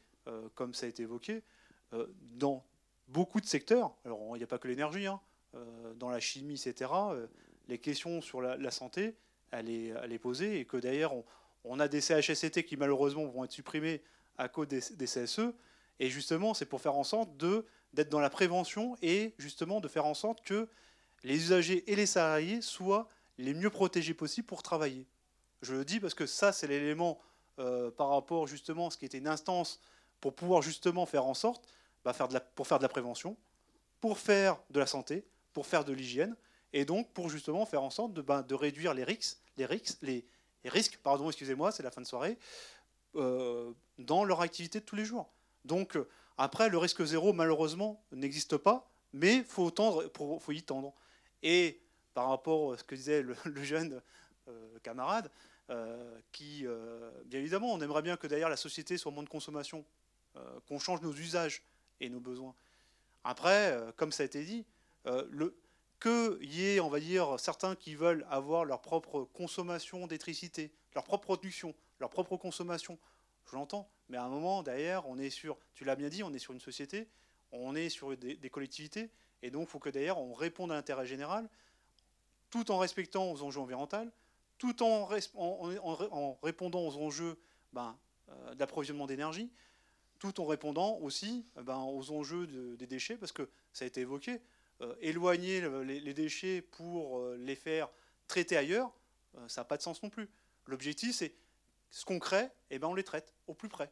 comme ça a été évoqué, dans beaucoup de secteurs, alors il n'y a pas que l'énergie, hein, dans la chimie, etc., euh, les questions sur la, santé, elle est, elle posée et que d'ailleurs, on, a des CHSCT qui malheureusement vont être supprimés à cause des, CSE. Et justement, c'est pour faire en sorte d'être dans la prévention et justement de faire en sorte que les usagers et les salariés soient les mieux protégés possible pour travailler. Je le dis parce que ça, c'est l'élément euh, par rapport justement à ce qui était une instance pour pouvoir justement faire en sorte, bah, pour faire de la prévention, pour faire de la santé, pour faire de l'hygiène, et donc pour justement faire en sorte de, ben, réduire les risques, les risques, pardon, excusez-moi, c'est la fin de soirée, euh, dans leur activité de tous les jours. Donc euh, après, le risque zéro, malheureusement, n'existe pas, mais faut, faut y tendre. Et par rapport à ce que disait le, jeune euh, camarade, qui, bien évidemment, on aimerait bien que d'ailleurs la société soit moins de consommation, qu'on change nos usages et nos besoins. Après, comme ça a été dit, euh, qu'il y ait, on va dire, certains qui veulent avoir leur propre consommation d'électricité, leur propre production, leur propre consommation, je l'entends. Mais à un moment, derrière, on est sur, tu l'as bien dit, on est sur une société, on est sur des, collectivités, et donc il faut que derrière, on réponde à l'intérêt général, tout en respectant aux enjeux environnementaux, tout en, répondant aux enjeux ben, euh, d'approvisionnement d'énergie, tout en répondant aussi ben, aux enjeux des déchets, parce que ça a été évoqué, éloigner les, déchets pour euh, les faire traiter ailleurs, ça n'a pas de sens non plus. L'objectif, c'est ce qu'on crée, eh ben on les traite au plus près.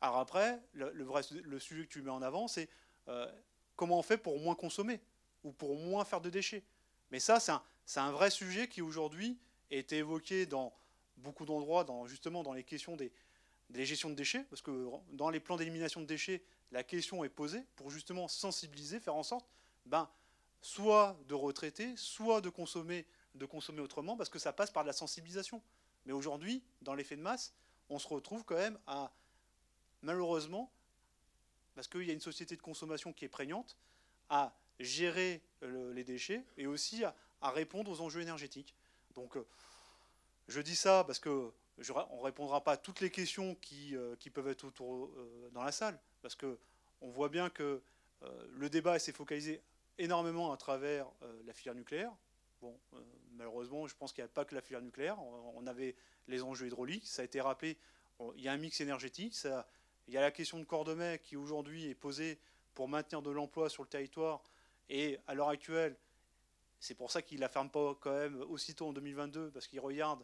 Alors après, le, vrai, le sujet que tu mets en avant, c'est euh, comment on fait pour moins consommer ou pour moins faire de déchets. Mais ça, c'est un, vrai sujet qui aujourd'hui été évoqué dans beaucoup d'endroits, dans, justement dans les questions des, des gestions de déchets, parce que dans les plans d'élimination de déchets, la question est posée pour justement sensibiliser, faire en sorte, ben, soit de retraiter, soit de consommer, de consommer autrement, parce que ça passe par de la sensibilisation. Mais aujourd'hui, dans l'effet de masse, on se retrouve quand même à, malheureusement, parce qu'il y a une société de consommation qui est prégnante, à gérer les déchets et aussi à, répondre aux enjeux énergétiques. Donc, euh, je dis ça parce que on ne répondra pas à toutes les questions qui, euh, peuvent être autour euh, dans la salle, parce que on voit bien que le débat s'est focalisé énormément à travers la filière nucléaire. Bon, malheureusement, je pense qu'il n'y a pas que la filière nucléaire. On avait les enjeux hydrauliques, ça a été rappelé. Il y a un mix énergétique. Il y a la question de Cordemais qui aujourd'hui est posée pour maintenir de l'emploi sur le territoire. Et à l'heure actuelle, c'est pour ça qu'il ne la ferme pas quand même aussitôt en 2022, parce qu'il regarde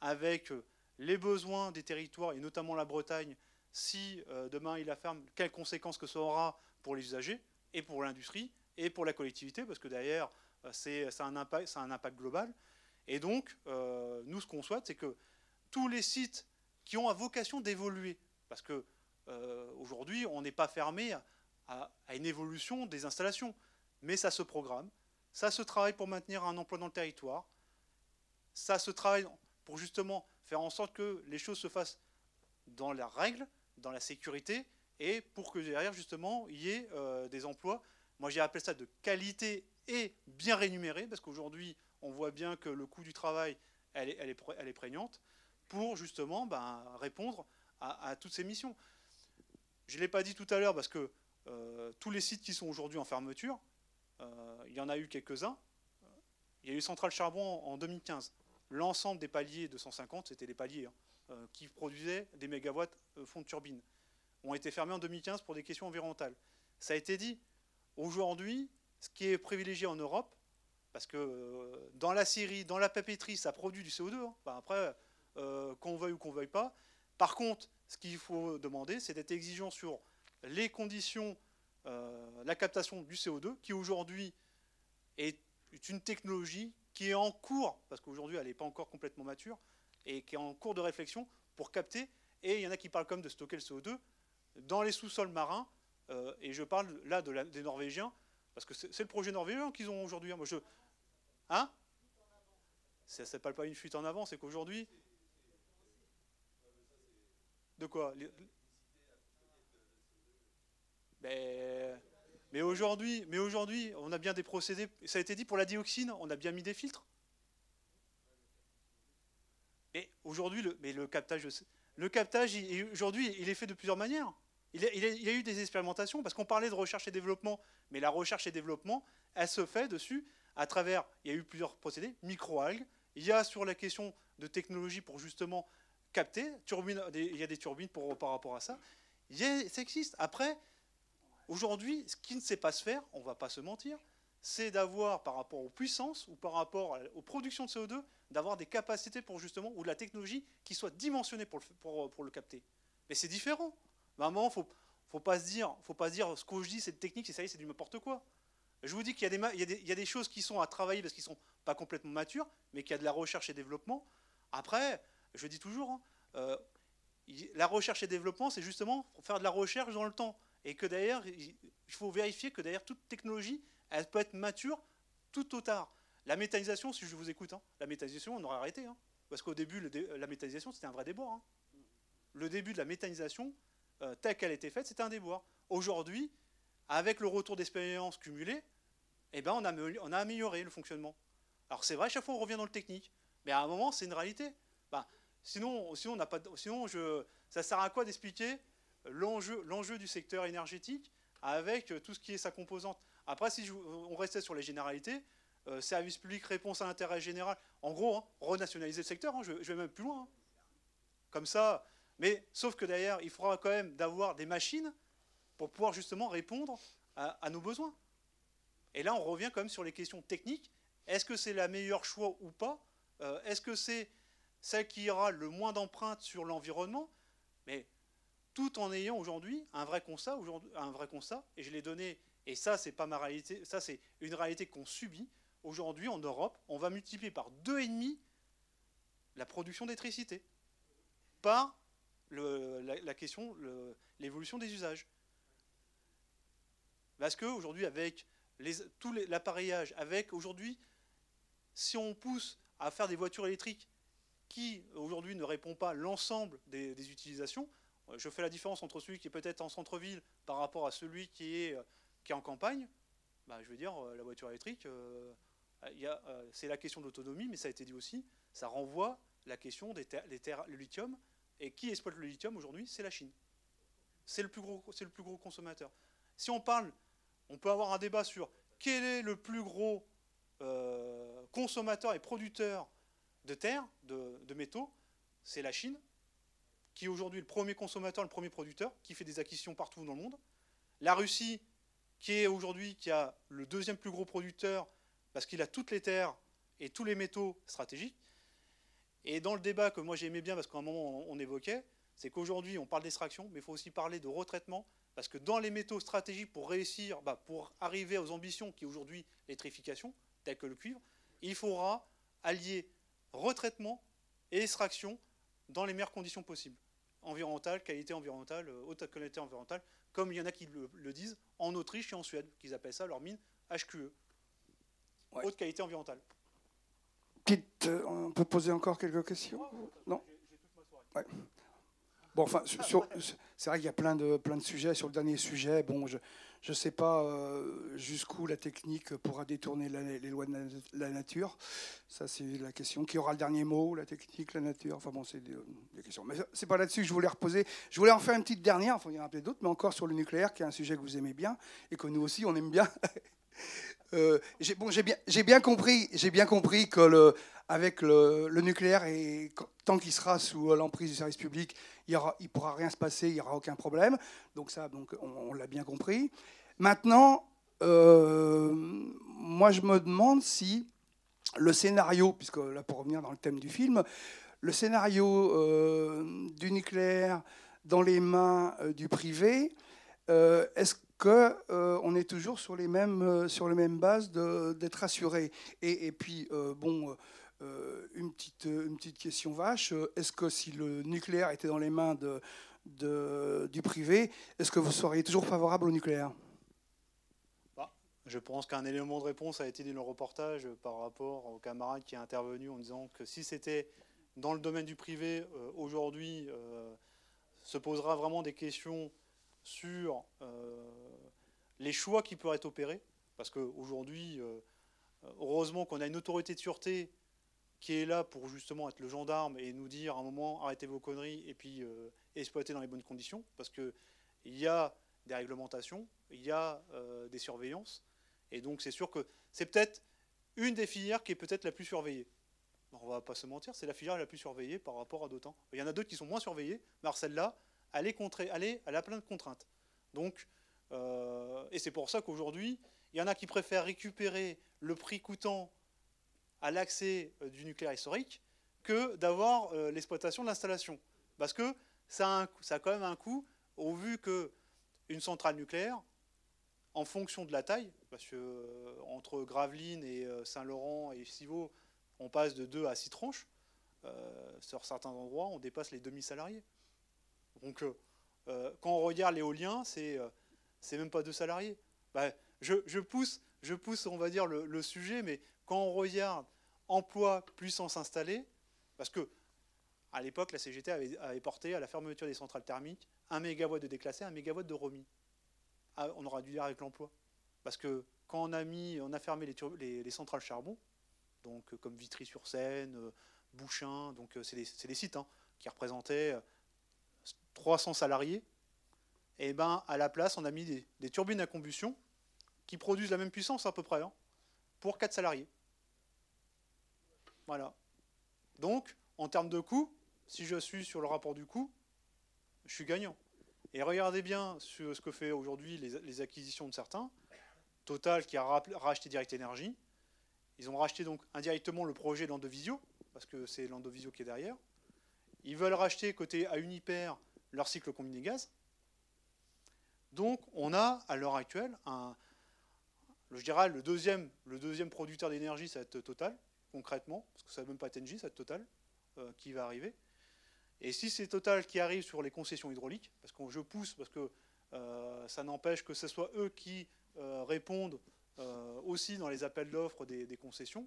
avec les besoins des territoires, et notamment la Bretagne, si euh, demain il la ferme, quelles conséquences que ça aura pour les usagers, et pour l'industrie, et pour la collectivité, parce que derrière, euh, c'est un, impact, un impact global. Et donc, euh, nous, ce qu'on souhaite, c'est que tous les sites qui ont à vocation d'évoluer, parce que euh, aujourd'hui, on n'est pas fermé à, une évolution des installations, mais ça se programme, ça se travaille pour maintenir un emploi dans le territoire, ça se travaille pour justement faire en sorte que les choses se fassent dans la règle, dans la sécurité, et pour que derrière, justement, il y ait des emplois. Moi, j'ai appelé ça de qualité et bien rémunéré, parce qu'aujourd'hui, on voit bien que le coût du travail, elle est, prégnante, pour justement ben, répondre à, toutes ces missions. Je ne l'ai pas dit tout à l'heure, parce que euh, tous les sites qui sont aujourd'hui en fermeture, euh, il y en a eu quelques-uns. Il y a eu Centrale Charbon en 2015. L'ensemble des paliers de 150, c'était des paliers hein, euh, qui produisaient des mégawatts fonds de turbine, ont été fermés en 2015 pour des questions environnementales. Ça a été dit. Aujourd'hui, ce qui est privilégié en Europe, parce que euh, dans la Syrie, dans la papeterie, ça produit du CO2. Hein. après, euh, qu'on veuille ou qu'on veuille pas. Par contre, ce qu'il faut demander, c'est d'être exigeant sur les conditions, euh, la captation du CO2, qui aujourd'hui est une technologie qui est en cours, parce qu'aujourd'hui elle n'est pas encore complètement mature, et qui est en cours de réflexion pour capter. Et il y en a qui parlent comme de stocker le CO2 dans les sous-sols marins. Et je parle là de des Norvégiens parce que c'est le projet norvégien qu'ils ont aujourd'hui. Hein. Hein? Ça ne s'appelle pas une fuite en avant, c'est qu'aujourd'hui. De quoi? Ben, Mais aujourd'hui, mais aujourd'hui, on a bien des procédés. Ça a été dit pour la dioxine, on a bien mis des filtres. Et aujourd'hui, le, mais le captage, le captage, aujourd'hui, il est fait de plusieurs manières. Il y a, eu des expérimentations, parce qu'on parlait de recherche et développement, mais la recherche et développement, elle se fait dessus à travers, il y a eu plusieurs procédés, microalgues, il y a sur la question de technologie pour justement capter, il y a des turbines pour, par rapport à ça, ça existe. Après, aujourd'hui, ce qui ne sait pas se faire, on ne va pas se mentir, c'est d'avoir, par rapport aux puissances ou par rapport aux productions de CO2, d'avoir des capacités pour justement, ou de la technologie qui soit dimensionnée pour le, pour le capter. Mais c'est différent. Mais à un moment, faut, faut pas se dire, faut pas se dire ce que je dis, c'est technique, c'est ça y est, c'est du n'importe quoi. Je vous dis qu'il y, a des choses qui sont à travailler parce qu'ils sont pas complètement matures, mais qu'il y a de la recherche et développement. Après, je dis toujours, hein, euh, la recherche et développement, c'est justement faire de la recherche dans le temps. Et que d'ailleurs, il faut vérifier que d'ailleurs toute technologie, elle peut être mature tout au tard. La méthanisation, si je vous écoute, hein, la méthanisation, on aurait arrêté. Hein. parce qu'au début, la méthanisation, c'était un vrai déboire. Le début de la méthanisation, euh, telle qu'elle était faite, c'était un déboire. Aujourd'hui, avec le retour d'expérience cumulé, eh ben on, a, amélioré le fonctionnement. Alors c'est vrai, chaque fois on revient dans le technique, mais à un moment c'est une réalité. Bah, sinon, sinon, on pas, sinon ça sert à quoi d'expliquer l'enjeu, du secteur énergétique avec tout ce qui est sa composante? Après, si on restait sur les généralités, euh, service public, réponse à l'intérêt général, en gros, hein, renationaliser le secteur, hein, je, vais même plus loin. Hein. Comme ça, mais sauf que d'ailleurs, il faudra quand même d'avoir des machines pour pouvoir justement répondre à, nos besoins. Et là, on revient quand même sur les questions techniques. Est-ce que c'est la meilleure choix ou pas euh, Est-ce que c'est celle qui aura le moins d'empreintes sur l'environnement Mais tout en ayant aujourd'hui un vrai constat, un vrai constat, et je l'ai donné, et ça c'est pas ma réalité, ça c'est une réalité qu'on subit. Aujourd'hui en Europe, on va multiplier par deux et demi la production d'électricité par la, question, l'évolution des usages. Parce qu'aujourd'hui, avec tout l'appareillage, avec aujourd'hui, si on pousse à faire des voitures électriques qui aujourd'hui ne répondent pas l'ensemble des, utilisations, euh, je fais la différence entre celui qui est peut-être en centre-ville par rapport à celui qui est, euh, qui est en campagne. Bah, je veux dire, euh, la voiture électrique, c'est la question de l'autonomie, mais ça a été dit aussi, ça renvoie la question des terres, terres, le lithium. Et qui exploite le lithium aujourd'hui? C'est la Chine. C'est le, plus gros, consommateur. Si on parle, on peut avoir un débat sur quel est le plus gros consommateur et producteur de terre, de, de métaux, c'est la Chine qui est aujourd'hui le premier consommateur, le premier producteur, qui fait des acquisitions partout dans le monde. La Russie, qui est aujourd'hui qui a le deuxième plus gros producteur, parce qu'il a toutes les terres et tous les métaux stratégiques. Et dans le débat que moi j'aimais bien, parce qu'à un moment on évoquait, c'est qu'aujourd'hui on parle d'extraction, mais il faut aussi parler de retraitement, parce que dans les métaux stratégiques, pour réussir, bah, pour arriver aux ambitions qui est aujourd'hui l'électrification, telles que le cuivre, il faudra allier retraitement et extraction dans les meilleures conditions possibles. Environnementale, qualité environnementale, euh, haute qualité environnementale, comme il y en a qui le, disent en Autriche et en Suède, qu'ils appellent ça leur mine HQE, haute qualité environnementale. Euh, on peut poser encore quelques questions Non Bon, enfin, c'est vrai qu'il y a plein de, plein de sujets. Sur le dernier sujet, bon, je ne sais pas euh, jusqu'où la technique pourra détourner les lois de la, nature. Ça, c'est la question. Qui aura le dernier mot La technique, la nature? Enfin bon, c'est des, questions. Mais c'est pas là-dessus que je voulais reposer. Je voulais en faire une petite dernière, enfin, il y en a peut-être d'autres, mais encore sur le nucléaire, qui est un sujet que vous aimez bien et que nous aussi, on aime bien. <laughs> Euh, j'ai bien, compris, bien compris que le, avec le, nucléaire, et tant qu'il sera sous l'emprise du service public, il ne pourra rien se passer, il n'y aura aucun problème. Donc ça, on, l'a bien compris. Maintenant, euh, moi je me demande si le scénario, puisque là pour revenir dans le thème du film, le scénario euh, du nucléaire dans les mains euh, du privé, est-ce qu'on est toujours sur les mêmes, mêmes bases d'être assuré et, puis, bon, euh, une, petite, une petite question vache. Est-ce que si le nucléaire était dans les mains du privé, est-ce que vous seriez toujours favorable au nucléaire? Bah, Je pense qu'un élément de réponse a été dans le reportage par rapport au camarade qui est intervenu en disant que si c'était dans le domaine du privé, euh, aujourd'hui, euh, se posera vraiment des questions sur les choix qui pourraient être opérés. Parce qu'aujourd'hui, heureusement qu'on a une autorité de sûreté qui est là pour justement être le gendarme et nous dire à un moment arrêtez vos conneries et puis euh, exploiter dans les bonnes conditions, parce qu'il y a des réglementations, il y a euh, des surveillances, et donc c'est sûr que c'est peut-être une des filières qui est peut-être la plus surveillée. On va pas se mentir, c'est la filière la plus surveillée par rapport à d'autres. Il y en a d'autres qui sont moins surveillées, mais celle-là, elle, elle, a plein de contraintes. Donc, euh, et c'est pour ça qu'aujourd'hui, il y en a qui préfèrent récupérer le prix coûtant à l'accès euh, du nucléaire historique que d'avoir euh, l'exploitation de l'installation. Parce que ça a, a, quand même un coût, au vu qu'une centrale nucléaire, en fonction de la taille, parce que entre Gravelines et Saint-Laurent et Civaux, on passe de 2 à 6 tranches, sur certains endroits, on dépasse les demi-salariés. Donc, quand on regarde l'éolien, c'est c'est même pas deux salariés. Bah, je, pousse, je pousse, on va dire, le sujet, mais quand on regarde emploi, puissance installée, parce que à l'époque, la CGT avait, porté à la fermeture des centrales thermiques un mégawatt de déclassé, un mégawatt de remis. Ah, on aura dû dire avec l'emploi. Parce que quand on a, mis, on a fermé les, centrales charbon, donc euh, comme Vitry-sur-Seine, euh, Bouchain, donc euh, c'est des, sites hein, qui représentaient 300 salariés. Et ben, à la place, on a mis des, turbines à combustion qui produisent la même puissance à peu près, hein, pour 4 salariés. Voilà. Donc, en termes de coût, si je suis sur le rapport du coût, je suis gagnant. Et regardez bien ce que fait aujourd'hui les, acquisitions de certains. Total qui a racheté Direct Energy. Ils ont racheté donc indirectement le projet Landovisio, parce que c'est Landovisio qui est derrière. Ils veulent racheter côté à Uniper leur cycle combiné gaz. Donc on a à l'heure actuelle un, le deuxième, le deuxième producteur d'énergie, ça va être Total, concrètement, parce que ça ne va même pas être Engie, ça va être Total euh, qui va arriver. Et si c'est Total qui arrive sur les concessions hydrauliques, parce que je pousse, parce que euh, ça n'empêche que ce soit eux qui euh, répondent aussi dans les appels d'offres des, concessions,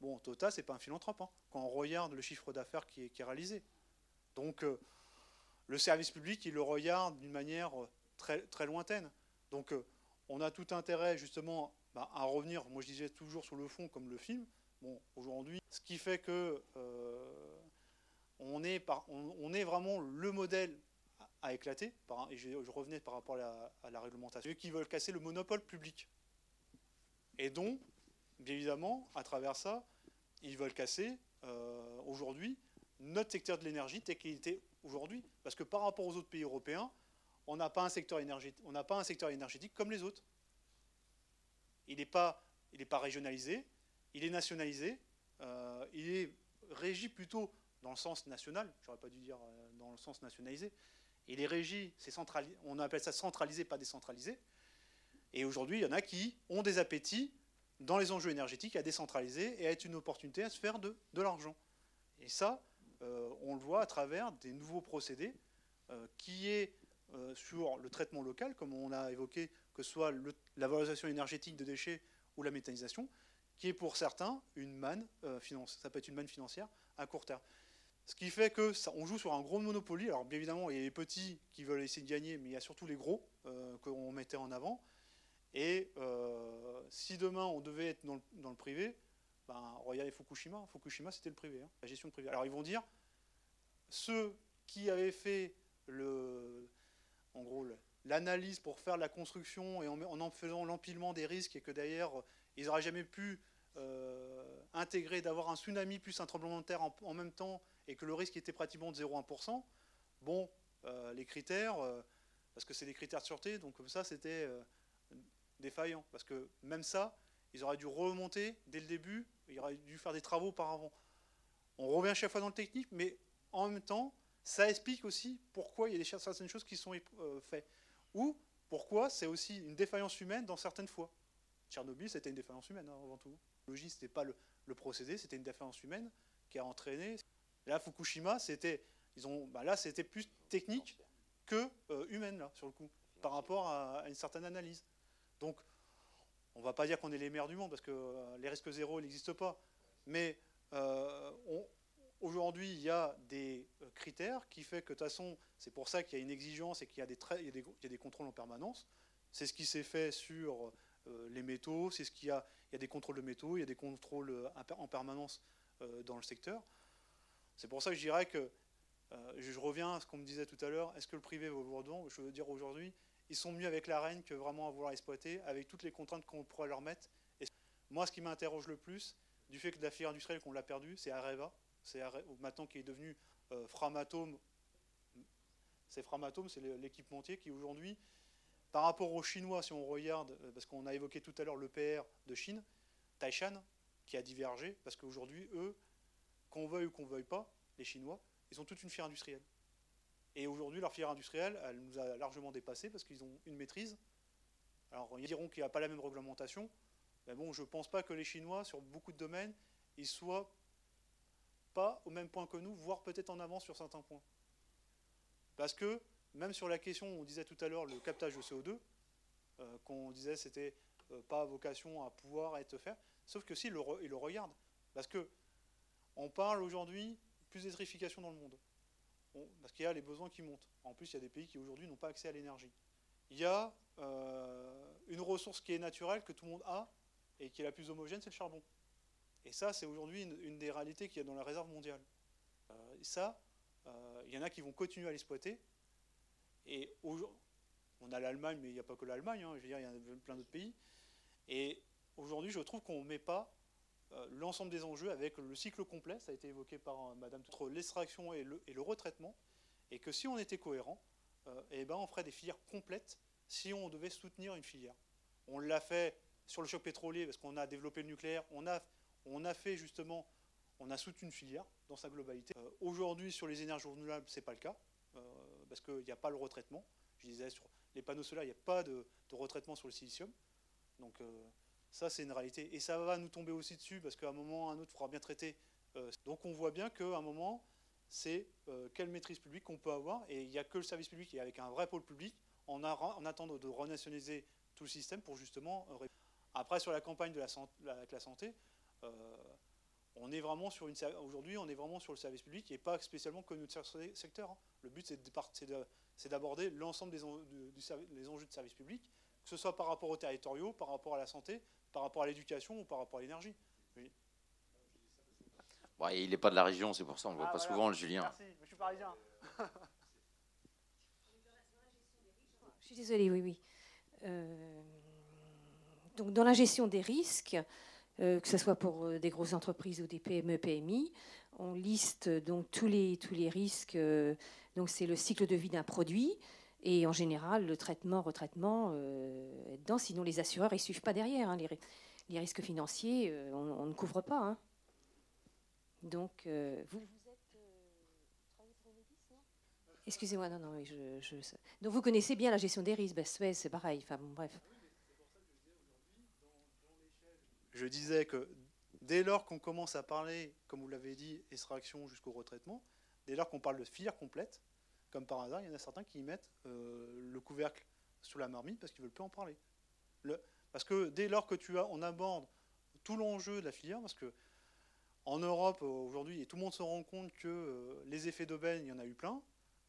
bon, Total, c'est pas un philanthrope, hein, quand on regarde le chiffre d'affaires qui est, réalisé. Donc, le service public, il le regarde d'une manière très, très lointaine. Donc, on a tout intérêt, justement, bah, à revenir, moi je disais toujours sur le fond, comme le film. Bon, aujourd'hui, ce qui fait que on est, vraiment le modèle à éclater. et je, revenais par rapport à la, réglementation. Ceux qui veulent casser le monopole public. Et donc, bien évidemment, à travers ça, ils veulent casser euh, aujourd'hui notre secteur de l'énergie tel qu'il était aujourd'hui. Parce que par rapport aux autres pays européens, on n'a pas, un secteur pas un secteur énergétique comme les autres. Il n'est pas, pas régionalisé, il est nationalisé, euh, il est régi plutôt dans le sens national, j'aurais pas dû dire euh, dans le sens nationalisé. Et les régies, c'est on appelle ça centralisé, pas décentralisé. Et aujourd'hui, il y en a qui ont des appétits dans les enjeux énergétiques à décentraliser et à être une opportunité à se faire de, de l'argent. Et ça, on le voit à travers des nouveaux procédés euh, qui est sur le traitement local, comme on a évoqué, que ce soit la valorisation énergétique de déchets ou la méthanisation, qui est pour certains une manne financière. Ça peut être une manne financière à court terme. Ce qui fait que on joue sur un gros monopoly. Alors bien évidemment, il y a les petits qui veulent essayer de gagner, mais il y a surtout les gros euh, qu'on mettait en avant. Et euh, si demain on devait être dans le, privé, ben, regardez Fukushima. Fukushima, c'était le privé, hein, la gestion de. Alors ils vont dire, ceux qui avaient fait le, en l'analyse pour faire la construction et en, faisant l'empilement des risques et que d'ailleurs ils n'auraient jamais pu euh, intégrer d'avoir un tsunami plus un tremblement de terre en même temps et que le risque était pratiquement de 0,1%, bon, euh, les critères, euh, parce que c'est des critères de sûreté, donc comme ça, c'était défaillant. Parce que même ça, ils auraient dû remonter dès le début, ils auraient dû faire des travaux auparavant. On revient chaque fois dans le technique, mais en même temps, ça explique aussi pourquoi il y a certaines choses qui sont faites. Ou pourquoi c'est aussi une défaillance humaine dans certaines fois. Tchernobyl, c'était une défaillance humaine hein, avant tout. Le ce n'était pas le, procédé, c'était une défaillance humaine qui a entraîné Là, Fukushima, c'était, bah plus technique que euh, humaine là, sur le coup, par rapport à, une certaine analyse. Donc, on ne va pas dire qu'on est les meilleurs du monde parce que euh, les risques zéro n'existent pas, mais euh, aujourd'hui, il y a des critères qui fait que de toute façon, c'est pour ça qu'il y a une exigence et qu'il y, a des, il y, a des contrôles en permanence. C'est ce qui s'est fait sur les métaux, c'est ce qu'il y a, il y a des contrôles de métaux, il y a des contrôles en permanence dans le secteur. C'est pour ça que je dirais que, euh, je reviens à ce qu'on me disait tout à l'heure, est-ce que le privé vaut le Je veux dire aujourd'hui, ils sont mieux avec la reine que vraiment à vouloir exploiter, avec toutes les contraintes qu'on pourrait leur mettre. Et moi, ce qui m'interroge le plus, du fait que la filière industrielle qu'on l'a perdue, c'est Areva, c'est maintenant qui est devenu euh, Framatome. C'est Framatome, c'est l'équipementier qui aujourd'hui, par rapport aux Chinois, si on regarde, euh, parce qu'on a évoqué tout à l'heure le PR de Chine, Taishan, qui a divergé, parce qu'aujourd'hui, eux, qu'on veuille ou qu'on veuille pas, les Chinois, ils ont toute une filière industrielle. Et aujourd'hui, leur filière industrielle, elle nous a largement dépassé parce qu'ils ont une maîtrise. Alors, ils diront qu'il n'y a pas la même réglementation. Mais bon, je ne pense pas que les Chinois, sur beaucoup de domaines, ils soient pas au même point que nous, voire peut-être en avance sur certains points. Parce que, même sur la question, on disait tout à l'heure le captage de CO2, euh, qu'on disait c'était euh, pas vocation à pouvoir être fait, sauf que si, ils le, regardent. Parce que on parle aujourd'hui plus d'électrification dans le monde. Parce qu'il y a les besoins qui montent. En plus, il y a des pays qui aujourd'hui n'ont pas accès à l'énergie. Il y a euh, une ressource qui est naturelle, que tout le monde a, et qui est la plus homogène, c'est le charbon. Et ça, c'est aujourd'hui une, des réalités qu'il y a dans la réserve mondiale. Euh, et ça, Euh, il y en a qui vont continuer à l'exploiter. Et on a l'Allemagne, mais il n'y a pas que l'Allemagne, hein, je veux dire, il y a plein d'autres pays. Et aujourd'hui, je trouve qu'on ne met pas l'ensemble des enjeux avec le cycle complet, ça a été évoqué par Madame, entre l'extraction et le, et le, retraitement, et que si on était cohérent, eh ben on ferait des filières complètes si on devait soutenir une filière. On l'a fait sur le choc pétrolier parce qu'on a développé le nucléaire, on a, on a fait justement, on a soutenu une filière dans sa globalité. Euh, aujourd'hui, sur les énergies renouvelables, ce n'est pas le cas euh, parce qu'il n'y a pas le retraitement. Je disais, sur les panneaux solaires, il n'y a pas de, retraitement sur le silicium. Donc euh, ça, c'est une réalité. Et ça va nous tomber aussi dessus parce qu'à un moment ou un autre, il faudra bien traiter. donc on voit bien qu'à un moment, c'est quelle maîtrise publique qu'on peut avoir. Et il n'y a que le service public et avec un vrai pôle public en, en attendant de renationaliser tout le système pour justement euh, Après, sur la campagne de la, avec la santé, euh, on est vraiment sur une aujourd'hui, on est vraiment sur le service public et pas spécialement que notre secteur. Hein. Le but, c'est d'aborder l'ensemble des, enjeux de service public, que ce soit par rapport aux territoriaux, par rapport à la santé, par rapport à l'éducation ou par rapport à l'énergie. il n'est pas de la région, c'est pour ça on ne voit ah, pas souvent le Julien. Merci, je suis parisien. Je suis désolée, oui, oui. Euh, donc dans la gestion des risques, euh, que ce soit pour euh, des grosses entreprises ou des PME, PMI, on liste donc tous les, tous les risques. donc c'est le cycle de vie d'un produit. Et en général, le traitement, retraitement est dedans, sinon les assureurs ne suivent pas derrière. Hein. les, risques financiers, on, ne couvre pas. Hein. Donc, vous, Excusez-moi, non, non, je, Donc vous connaissez bien la gestion des risques, ben, c'est pareil, bref. Je disais que dès lors qu'on commence à parler, comme vous l'avez dit, extraction jusqu'au retraitement, dès lors qu'on parle de filière complète, comme par hasard, il y en a certains qui mettent euh, le couvercle sous la marmite parce qu'ils ne veulent plus en parler. Le, parce que dès lors que tu as, on aborde tout l'enjeu de la filière, parce que en Europe aujourd'hui, tout le monde se rend compte que euh, les effets d'aubaine, il y en a eu plein,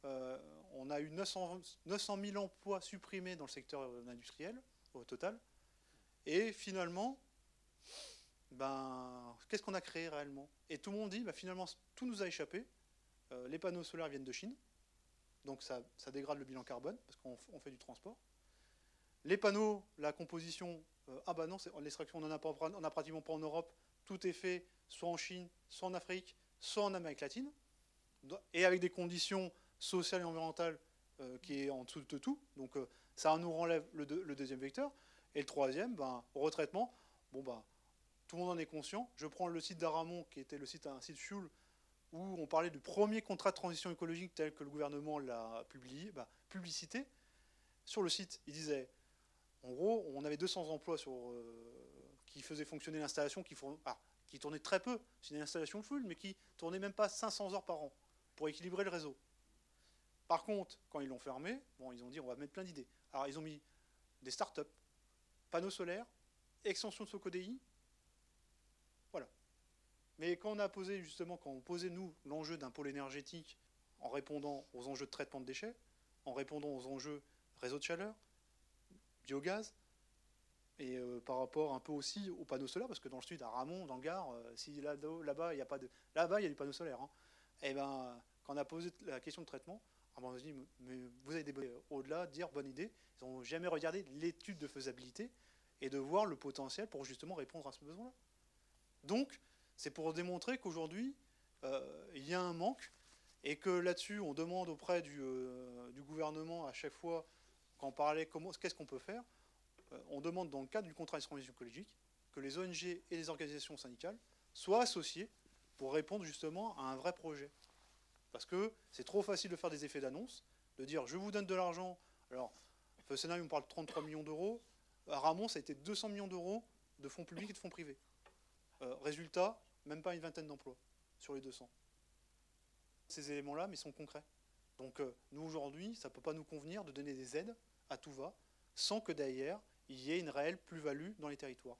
euh, on a eu 900, 900 000 emplois supprimés dans le secteur industriel au total. Et finalement, ben, qu'est-ce qu'on a créé réellement? Et tout le monde dit, ben, finalement, tout nous a échappé. Les panneaux solaires viennent de Chine, donc ça, dégrade le bilan carbone, parce qu'on fait du transport. Les panneaux, la composition, euh, ah bah non, l'extraction, on n'en a, pratiquement pas en Europe. Tout est fait soit en Chine, soit en Afrique, soit en Amérique latine, et avec des conditions social et environnemental euh, qui est en dessous de tout. Donc euh, ça nous renlève le, deuxième vecteur. Et le troisième, ben, retraitement, bon, ben, tout le monde en est conscient. Je prends le site d'Aramon, qui était le site, un site Fuel, où on parlait du premier contrat de transition écologique tel que le gouvernement l'a publié, ben, publicité. Sur le site, il disait, en gros, on avait 200 emplois euh, qui faisaient fonctionner l'installation, qui, ah, tournait très peu. C'est une installation full, mais qui tournait même pas 500 heures par an pour équilibrer le réseau. Par contre, quand ils l'ont fermé, bon, ils ont dit on va mettre plein d'idées. Alors ils ont mis des start-up, panneaux solaires, extension de Socodei. Mais quand on a posé justement, quand on posait nous l'enjeu d'un pôle énergétique en répondant aux enjeux de traitement de déchets, en répondant aux enjeux réseau de chaleur, biogaz, et euh, par rapport un peu aussi aux panneaux solaires, parce que dans le sud, à Ramon, dans le Gard, euh, si là-bas, il n'y a pas de. Là-bas, il y a du panneau solaire. Hein. Et eh ben, quand on a posé la question de traitement, ah ben, mais vous avez des au-delà, dire bonne idée. Ils n'ont jamais regardé l'étude de faisabilité et de voir le potentiel pour justement répondre à ce besoin-là. Donc, c'est pour démontrer qu'aujourd'hui, euh, il y a un manque et que là-dessus, on demande auprès du, euh, gouvernement à chaque fois, quand on parlait qu'est-ce qu'on peut faire, euh, on demande dans le cadre du contrat de écologique que les ONG et les organisations syndicales soient associées pour répondre justement à un vrai projet. Parce que c'est trop facile de faire des effets d'annonce, de dire je vous donne de l'argent. Alors, scénario, on parle de 33 millions d'euros. À Ramon, ça a été 200 millions d'euros de fonds publics et de fonds privés. Euh, résultat, même pas une vingtaine d'emplois sur les 200. Ces éléments-là, mais sont concrets. Donc, euh, nous, aujourd'hui, ça ne peut pas nous convenir de donner des aides à tout va, sans que derrière, il y ait une réelle plus-value dans les territoires.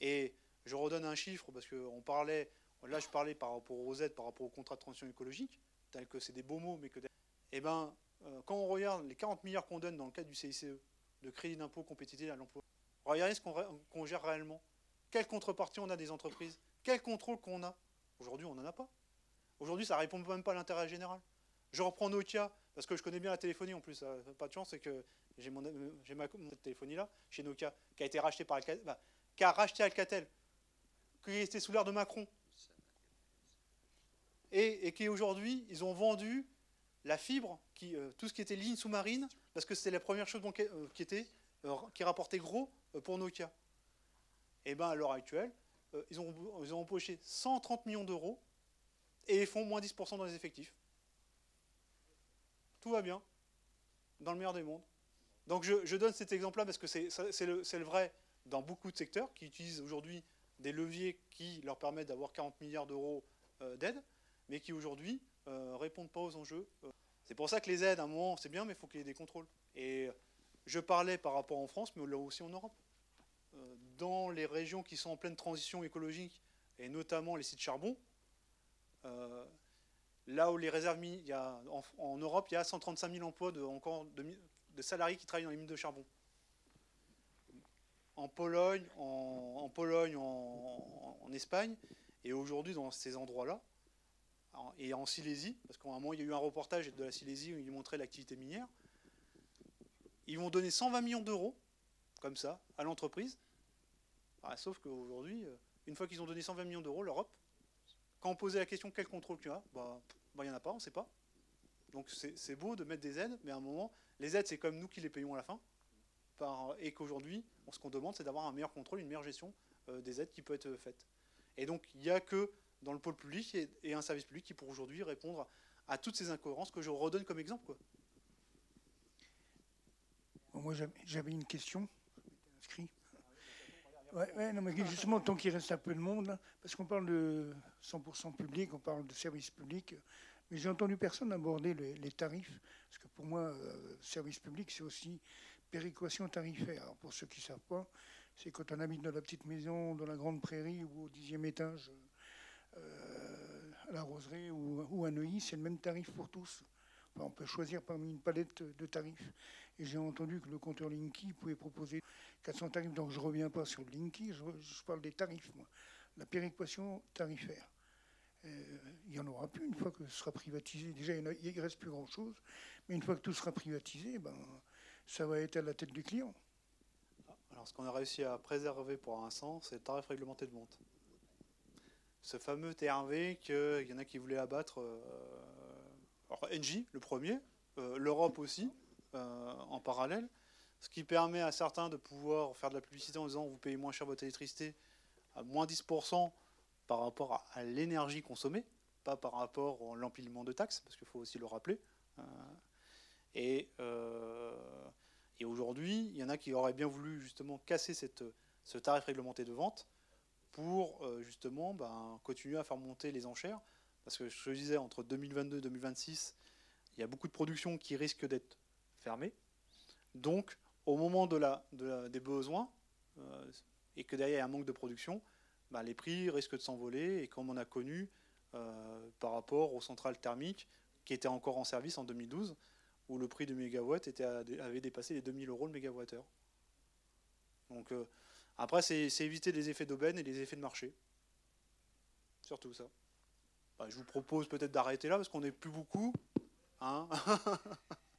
Et je redonne un chiffre, parce qu'on parlait Là, je parlais par rapport aux aides, par rapport au contrat de transition écologique, tel que c'est des beaux mots, mais que. Eh bien, euh, quand on regarde les 40 milliards qu'on donne dans le cadre du CICE, de crédit d'impôt compétitif à l'emploi, regardez ce qu'on gère réellement. Quelle contrepartie on a des entreprises? Quel contrôle qu'on a? Aujourd'hui, on n'en a pas. Aujourd'hui, ça répond même pas à l'intérêt général. Je reprends Nokia, parce que je connais bien la téléphonie en plus. Pas de chance, c'est que j'ai ma téléphonie là, chez Nokia, qui a été racheté par Alcatel, qui a racheté Alcatel, qui était sous l'ère de Macron. Et, qui aujourd'hui, ils ont vendu la fibre, euh, tout ce qui était ligne sous-marine, parce que c'était la première chose euh, qui, était, euh, qui rapportait gros pour Nokia. Et bien à l'heure actuelle, ils, ont, ils ont empoché 130 millions d'euros et ils font moins 10% dans les effectifs. Tout va bien, dans le meilleur des mondes. Donc je, donne cet exemple-là parce que c'est le, vrai dans beaucoup de secteurs qui utilisent aujourd'hui des leviers qui leur permettent d'avoir 40 milliards d'euros d'aide, mais qui aujourd'hui ne euh, répondent pas aux enjeux. Euh, c'est pour ça que les aides, à un moment, c'est bien, mais il faut qu'il y ait des contrôles. Et je parlais par rapport en France, mais là aussi en Europe. Euh, dans les régions qui sont en pleine transition écologique, et notamment les sites charbon, là où les réserves, il y a, en, Europe, il y a 135 000 emplois de, encore de, salariés qui travaillent dans les mines de charbon. En Pologne, en, Pologne, en Espagne, et aujourd'hui dans ces endroits-là, et en Silésie, parce qu'à un moment, il y a eu un reportage de la Silésie où ils montraient l'activité minière. Ils vont donner 120 millions d'euros, comme ça, à l'entreprise. Ah, sauf qu'aujourd'hui, euh, une fois qu'ils ont donné 120 millions d'euros, l'Europe, quand on posait la question quel contrôle tu as, bah, bah, il n'y en a pas, on ne sait pas. Donc c'est beau de mettre des aides, mais à un moment, les aides, c'est comme nous qui les payons à la fin. et qu'aujourd'hui, ce qu'on demande, c'est d'avoir un meilleur contrôle, une meilleure gestion euh, des aides qui peut être faite. Et donc, il n'y a que dans le pôle public et, un service public qui pour aujourd'hui répondre à toutes ces incohérences que je redonne comme exemple. Quoi. moi, j'avais une question. Non, mais justement, tant qu'il reste un peu de monde, parce qu'on parle de 100% public, on parle de service public, mais j'ai entendu personne aborder les, tarifs, parce que pour moi, euh, service public, c'est aussi péréquation tarifaire. Alors pour ceux qui ne savent pas, c'est quand on habite dans la petite maison, dans la grande prairie ou au dixième étage euh, à la Roseraie ou, à Neuilly, c'est le même tarif pour tous. on peut choisir parmi une palette de tarifs. Et j'ai entendu que le compteur Linky pouvait proposer 400 tarifs. Donc je ne reviens pas sur le Linky, je, parle des tarifs, moi. La péréquation tarifaire. Euh, il n'y en aura plus une fois que ce sera privatisé. Déjà, il ne reste plus grand-chose. Mais une fois que tout sera privatisé, ben, ça va être à la tête du client. Alors, ce qu'on a réussi à préserver pour l'instant, c'est le tarif réglementé de vente ce fameux TRV qu'il y en a qui voulaient abattre. Euh, alors, Engie, le premier, euh, l'Europe aussi, euh, en parallèle, ce qui permet à certains de pouvoir faire de la publicité en disant vous payez moins cher votre électricité à moins 10% par rapport à, l'énergie consommée, pas par rapport à l'empilement de taxes, parce qu'il faut aussi le rappeler. et, et aujourd'hui, il y en a qui auraient bien voulu justement casser cette, ce tarif réglementé de vente pour euh, justement ben, continuer à faire monter les enchères. Parce que je disais, entre 2022 et 2026, il y a beaucoup de productions qui risquent d'être fermées. Donc, au moment de la, des besoins, euh, et que derrière il y a un manque de production, ben, les prix risquent de s'envoler. Et comme on a connu euh, par rapport aux centrales thermiques qui étaient encore en service en 2012, où le prix du mégawatt avait dépassé les 2000 euros le mégawattheure. Donc, après, c'est éviter les effets d'aubaine et les effets de marché. Surtout ça. Bah, je vous propose peut-être d'arrêter là parce qu'on n'est plus beaucoup. Hein <laughs>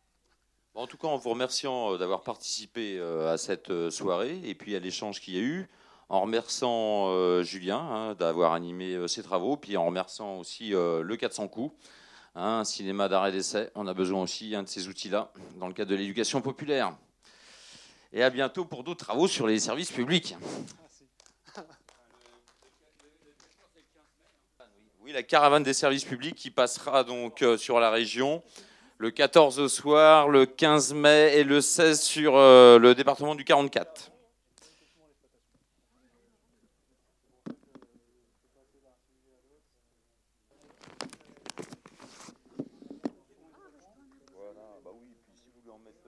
en tout cas, en vous remerciant euh, d'avoir participé euh, à cette euh, soirée et puis à l'échange qu'il y a eu, en remerciant Julien hein, d'avoir animé ses travaux, puis en remerciant aussi le 400 coups, hein, un cinéma d'arrêt d'essai. On a besoin aussi de ces outils-là dans le cadre de l'éducation populaire et à bientôt pour d'autres travaux sur les services publics. Oui, la caravane des services publics qui passera donc euh, sur la région le 14 au soir, le 15 mai et le 16 sur euh, le département du 44.